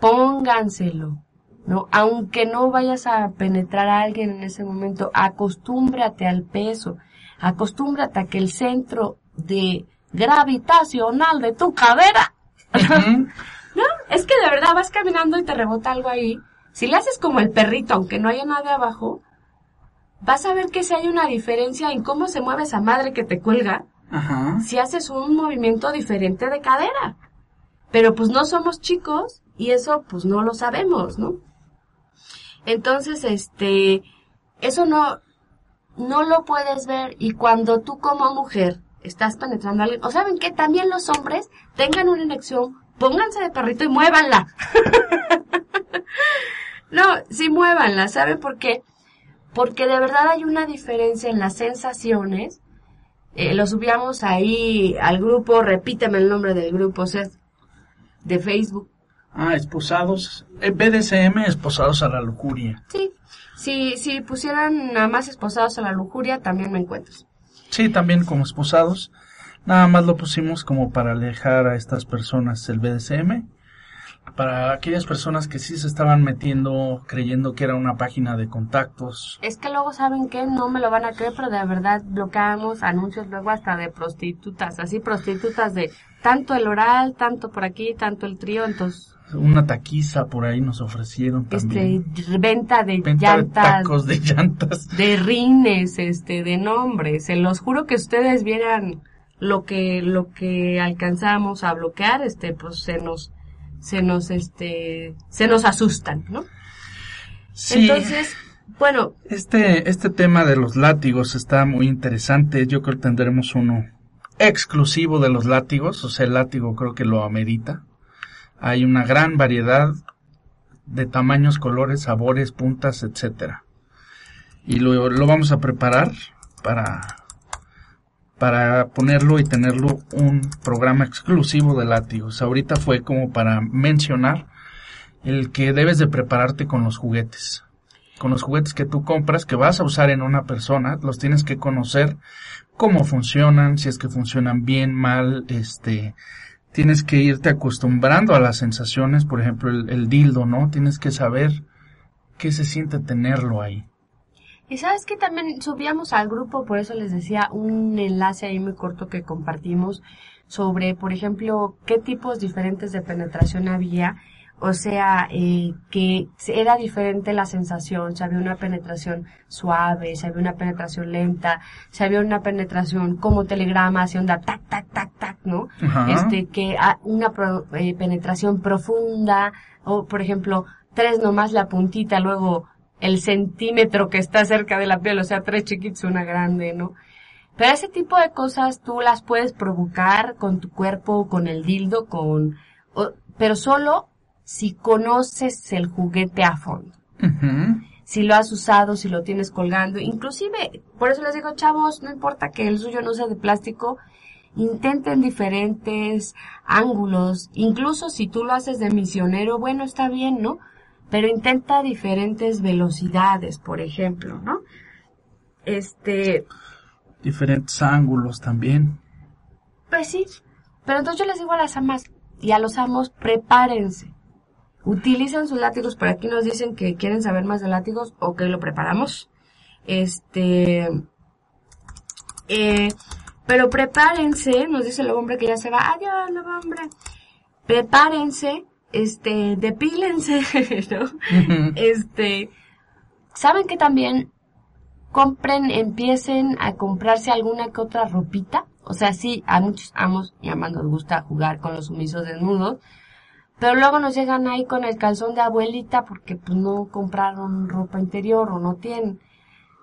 pónganselo. ¿no? Aunque no vayas a penetrar a alguien en ese momento, acostúmbrate al peso, acostúmbrate a que el centro de gravitacional de tu cadera *laughs* no, es que de verdad vas caminando y te rebota algo ahí. Si le haces como el perrito, aunque no haya nada abajo, vas a ver que si hay una diferencia en cómo se mueve esa madre que te cuelga, Si haces un movimiento diferente de cadera. Pero pues no somos chicos y eso pues no lo sabemos, ¿no? Entonces, este, eso no, no lo puedes ver y cuando tú como mujer estás penetrando a alguien, o saben que también los hombres tengan una erección, pónganse de perrito y muévanla. *laughs* no, sí muévanla, ¿saben por qué? Porque de verdad hay una diferencia en las sensaciones. Eh, lo subíamos ahí al grupo, repíteme el nombre del grupo, Seth, de Facebook. Ah, esposados. eh, BDSM, esposados a la lujuria. Sí, si, si pusieran nada más esposados a la lujuria, también me encuentras. Sí, también como esposados. Nada más lo pusimos como para alejar a estas personas el BDSM. Para aquellas personas que sí se estaban metiendo creyendo que era una página de contactos. Es que luego saben que no me lo van a creer, pero de verdad bloqueamos anuncios luego hasta de prostitutas, así prostitutas de tanto el oral, tanto por aquí, tanto el trío, entonces Una taquiza por ahí nos ofrecieron también. este venta de Venta de llantas, tacos de llantas. de rines, este, de nombres. Se los juro que ustedes vieran lo que, lo que alcanzamos a bloquear, este, pues se nos, se nos, este, se nos asustan, ¿no? Sí, Entonces, bueno, este, este tema de los látigos está muy interesante. Yo creo que tendremos uno exclusivo de los látigos. O sea, el látigo creo que lo amerita. Hay una gran variedad de tamaños, colores, sabores, puntas, etcétera. Y lo, lo vamos a preparar para, para ponerlo y tenerlo un programa exclusivo de látigos. Ahorita fue como para mencionar el que debes de prepararte con los juguetes. Con los juguetes que tú compras, que vas a usar en una persona, los tienes que conocer cómo funcionan, si es que funcionan bien, mal, este, tienes que irte acostumbrando a las sensaciones, por ejemplo, el, el dildo, ¿no? Tienes que saber qué se siente tenerlo ahí. Y sabes que también subíamos al grupo, por eso les decía, un enlace ahí muy corto que compartimos sobre, por ejemplo, qué tipos diferentes de penetración había. O sea, eh, que era diferente la sensación, si había una penetración suave, si había una penetración lenta, si había una penetración como telegrama, así onda tac, tac, tac, tac, ¿no? Este, que una pro- eh, penetración profunda, o por ejemplo, tres nomás la puntita, luego el centímetro que está cerca de la piel, o sea, tres chiquitos, una grande, ¿no? Pero ese tipo de cosas tú las puedes provocar con tu cuerpo, con el dildo, con, o- pero solo si conoces el juguete a fondo. Si lo has usado, si lo tienes colgando, inclusive, por eso les digo, chavos, no importa que el suyo no sea de plástico, intenten diferentes ángulos, incluso si tú lo haces de misionero, bueno, está bien, ¿no? Pero intenta diferentes velocidades, por ejemplo, ¿no? Este, Diferentes ángulos también. pues sí. Pero entonces yo les digo a las amas y a los amos, prepárense. Utilicen sus látigos, por aquí nos dicen que quieren saber más de látigos, ok, lo preparamos. Este, eh, pero prepárense, nos dice el hombre que ya se va, adiós, el hombre. Prepárense, este, depílense, *laughs* ¿no? Este, saben que también compren, empiecen a comprarse alguna que otra ropita. O sea, sí, a muchos amos y amas nos gusta jugar con los sumisos desnudos. Pero luego nos llegan ahí con el calzón de abuelita porque pues no compraron ropa interior o no tienen.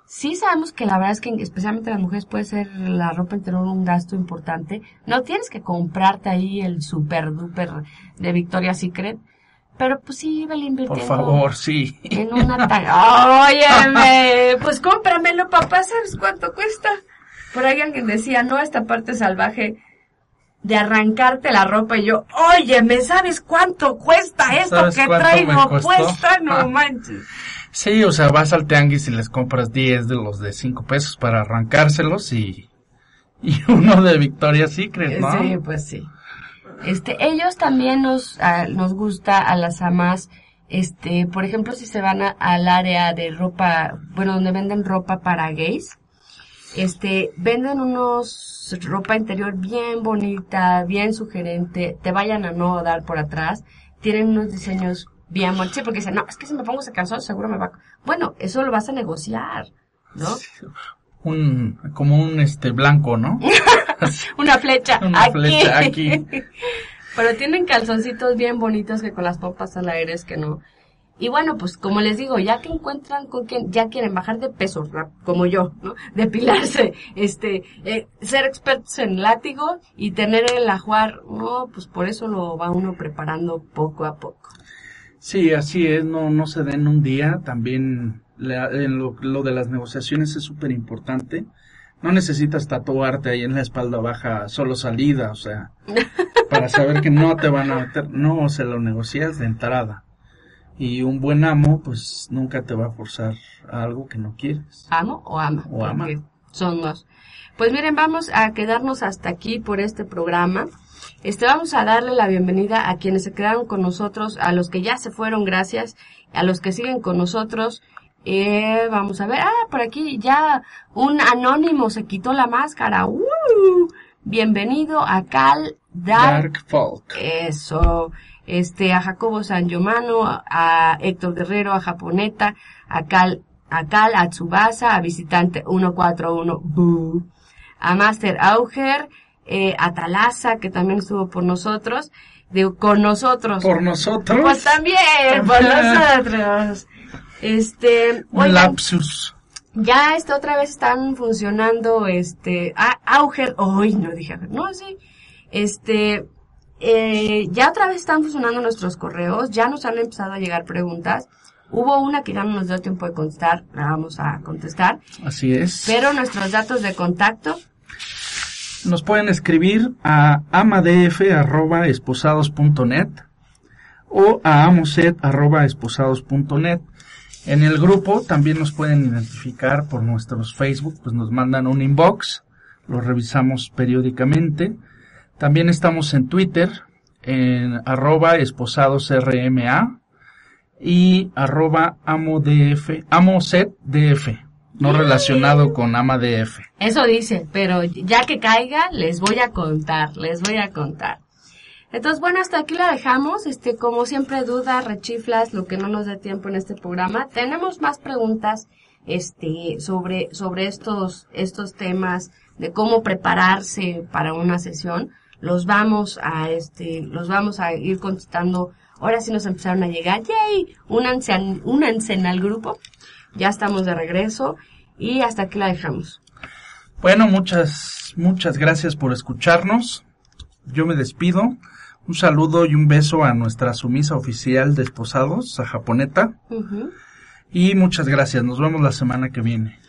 Sí sabemos que la verdad es que especialmente las mujeres puede ser la ropa interior un gasto importante. No tienes que comprarte ahí el super duper de Victoria's Secret. Pero pues sí, vele Por favor, sí. en una tanga. Óyeme, pues cómpramelo, papá, ¿sabes cuánto cuesta? Por ahí alguien decía, no, esta parte salvaje de arrancarte la ropa y yo, óyeme, ¿sabes cuánto cuesta esto ¿Sabes que traigo puesta? No *laughs* manches. Sí, o sea, vas al tianguis y les compras 10 de los de 5 pesos para arrancárselos y, y *laughs* uno de Victoria's Secret, ¿no? Sí, pues sí. Este, ellos también nos, nos gusta a las amas, este, por ejemplo, si se van al área de ropa, bueno, donde venden ropa para gays, este, venden unos ropa interior bien bonita, bien sugerente, te vayan a no dar por atrás, tienen unos diseños bien sí, porque dicen, no, es que si me pongo ese calzón seguro me va, a-". bueno, eso lo vas a negociar, ¿no? *laughs* Un, como un este blanco, ¿no? *laughs* Una flecha. *laughs* Una aquí. flecha aquí. Pero tienen calzoncitos bien bonitos que con las pompas al aire es que no. Y bueno, pues como les digo, ya que encuentran con quien ya quieren bajar de peso, como yo, ¿no? Depilarse, este, eh, ser expertos en látigo y tener el ajuar, no, pues por eso lo va uno preparando poco a poco. Sí, así es, no, no se den un día, también la- en lo, lo de las negociaciones es súper importante. No necesitas tatuarte ahí en la espalda baja solo salida, o sea, *laughs* para saber que no te van a meter, no, se lo negocias de entrada. Y un buen amo, pues nunca te va a forzar a algo que no quieres. ¿Amo o ama? O ama. Son dos. Pues miren, vamos a quedarnos hasta aquí por este programa. Este, vamos a darle la bienvenida a quienes se quedaron con nosotros, a los que ya se fueron, gracias, a los que siguen con nosotros. Eh, vamos a ver, ah, por aquí ya un anónimo se quitó la máscara. ¡Uh! Bienvenido a Cal Dark, Dark Folk. Eso, este, a Jacobo San Giomano, a Héctor Guerrero, a Japoneta, a Cal, a Cal a Tsubasa, a Visitante 141, boo, a Master Auger, eh, a Talaza, que también estuvo por nosotros, de, con nosotros. Por nosotros. Pues también, *laughs* por nosotros. Este, Un oigan, lapsus. ya este otra vez están funcionando este ah, Auger, hoy no dije no sí, este eh, ya otra vez están funcionando nuestros correos, ya nos han empezado a llegar preguntas. Hubo una que ya no nos dio tiempo de contestar, la vamos a contestar, Así es. pero nuestros datos de contacto, Nos pueden escribir a amadf.esposados.net o a amoset.esposados.net. En el grupo también nos pueden identificar por nuestros Facebook, pues nos mandan un inbox, lo revisamos periódicamente. También estamos en Twitter, en arroba esposadosrma y arroba amosetdf, no relacionado con amadf. eso dice, pero ya que caiga, les voy a contar, les voy a contar. Entonces, bueno, hasta aquí la dejamos. Este, como siempre, dudas, rechiflas, lo que no nos dé tiempo en este programa. Tenemos más preguntas, este, sobre, sobre estos, estos temas de cómo prepararse para una sesión. Los vamos a, este, los vamos a ir contestando. Ahora sí nos empezaron a llegar. ¡Yay! Únanse, únanse al grupo. Ya estamos de regreso. Y hasta aquí la dejamos. Bueno, muchas, muchas gracias por escucharnos. Yo me despido. Un saludo y un beso a nuestra sumisa oficial de esposados, a Japoneta. Y muchas gracias. Nos vemos la semana que viene.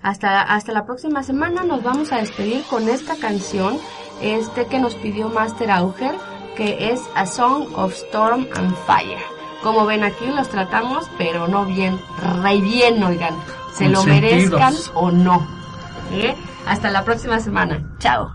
Hasta, hasta la próxima semana nos vamos a despedir con esta canción, este que nos pidió Master Auger, que es A Song of Storm and Fire. Como ven aquí, los tratamos, pero no bien, re bien, oigan. Se lo merezcan o no. ¿eh? Hasta la próxima semana. Chao.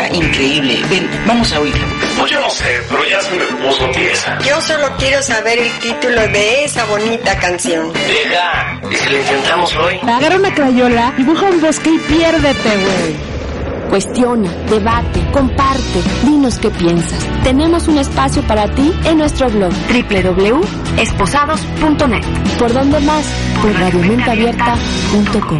Está increíble. Ven, vamos a oírlo. Pues yo no sé, pero ya se me puso tiesa. Yo solo quiero saber el título de esa bonita canción. Deja, ¿y si lo intentamos hoy? Agarra una crayola, dibuja un bosque y piérdete, güey. Cuestiona, debate, comparte, dinos qué piensas. Tenemos un espacio para ti en nuestro blog www.esposados.net. ¿Por dónde más? Por radiomenteabierta.com.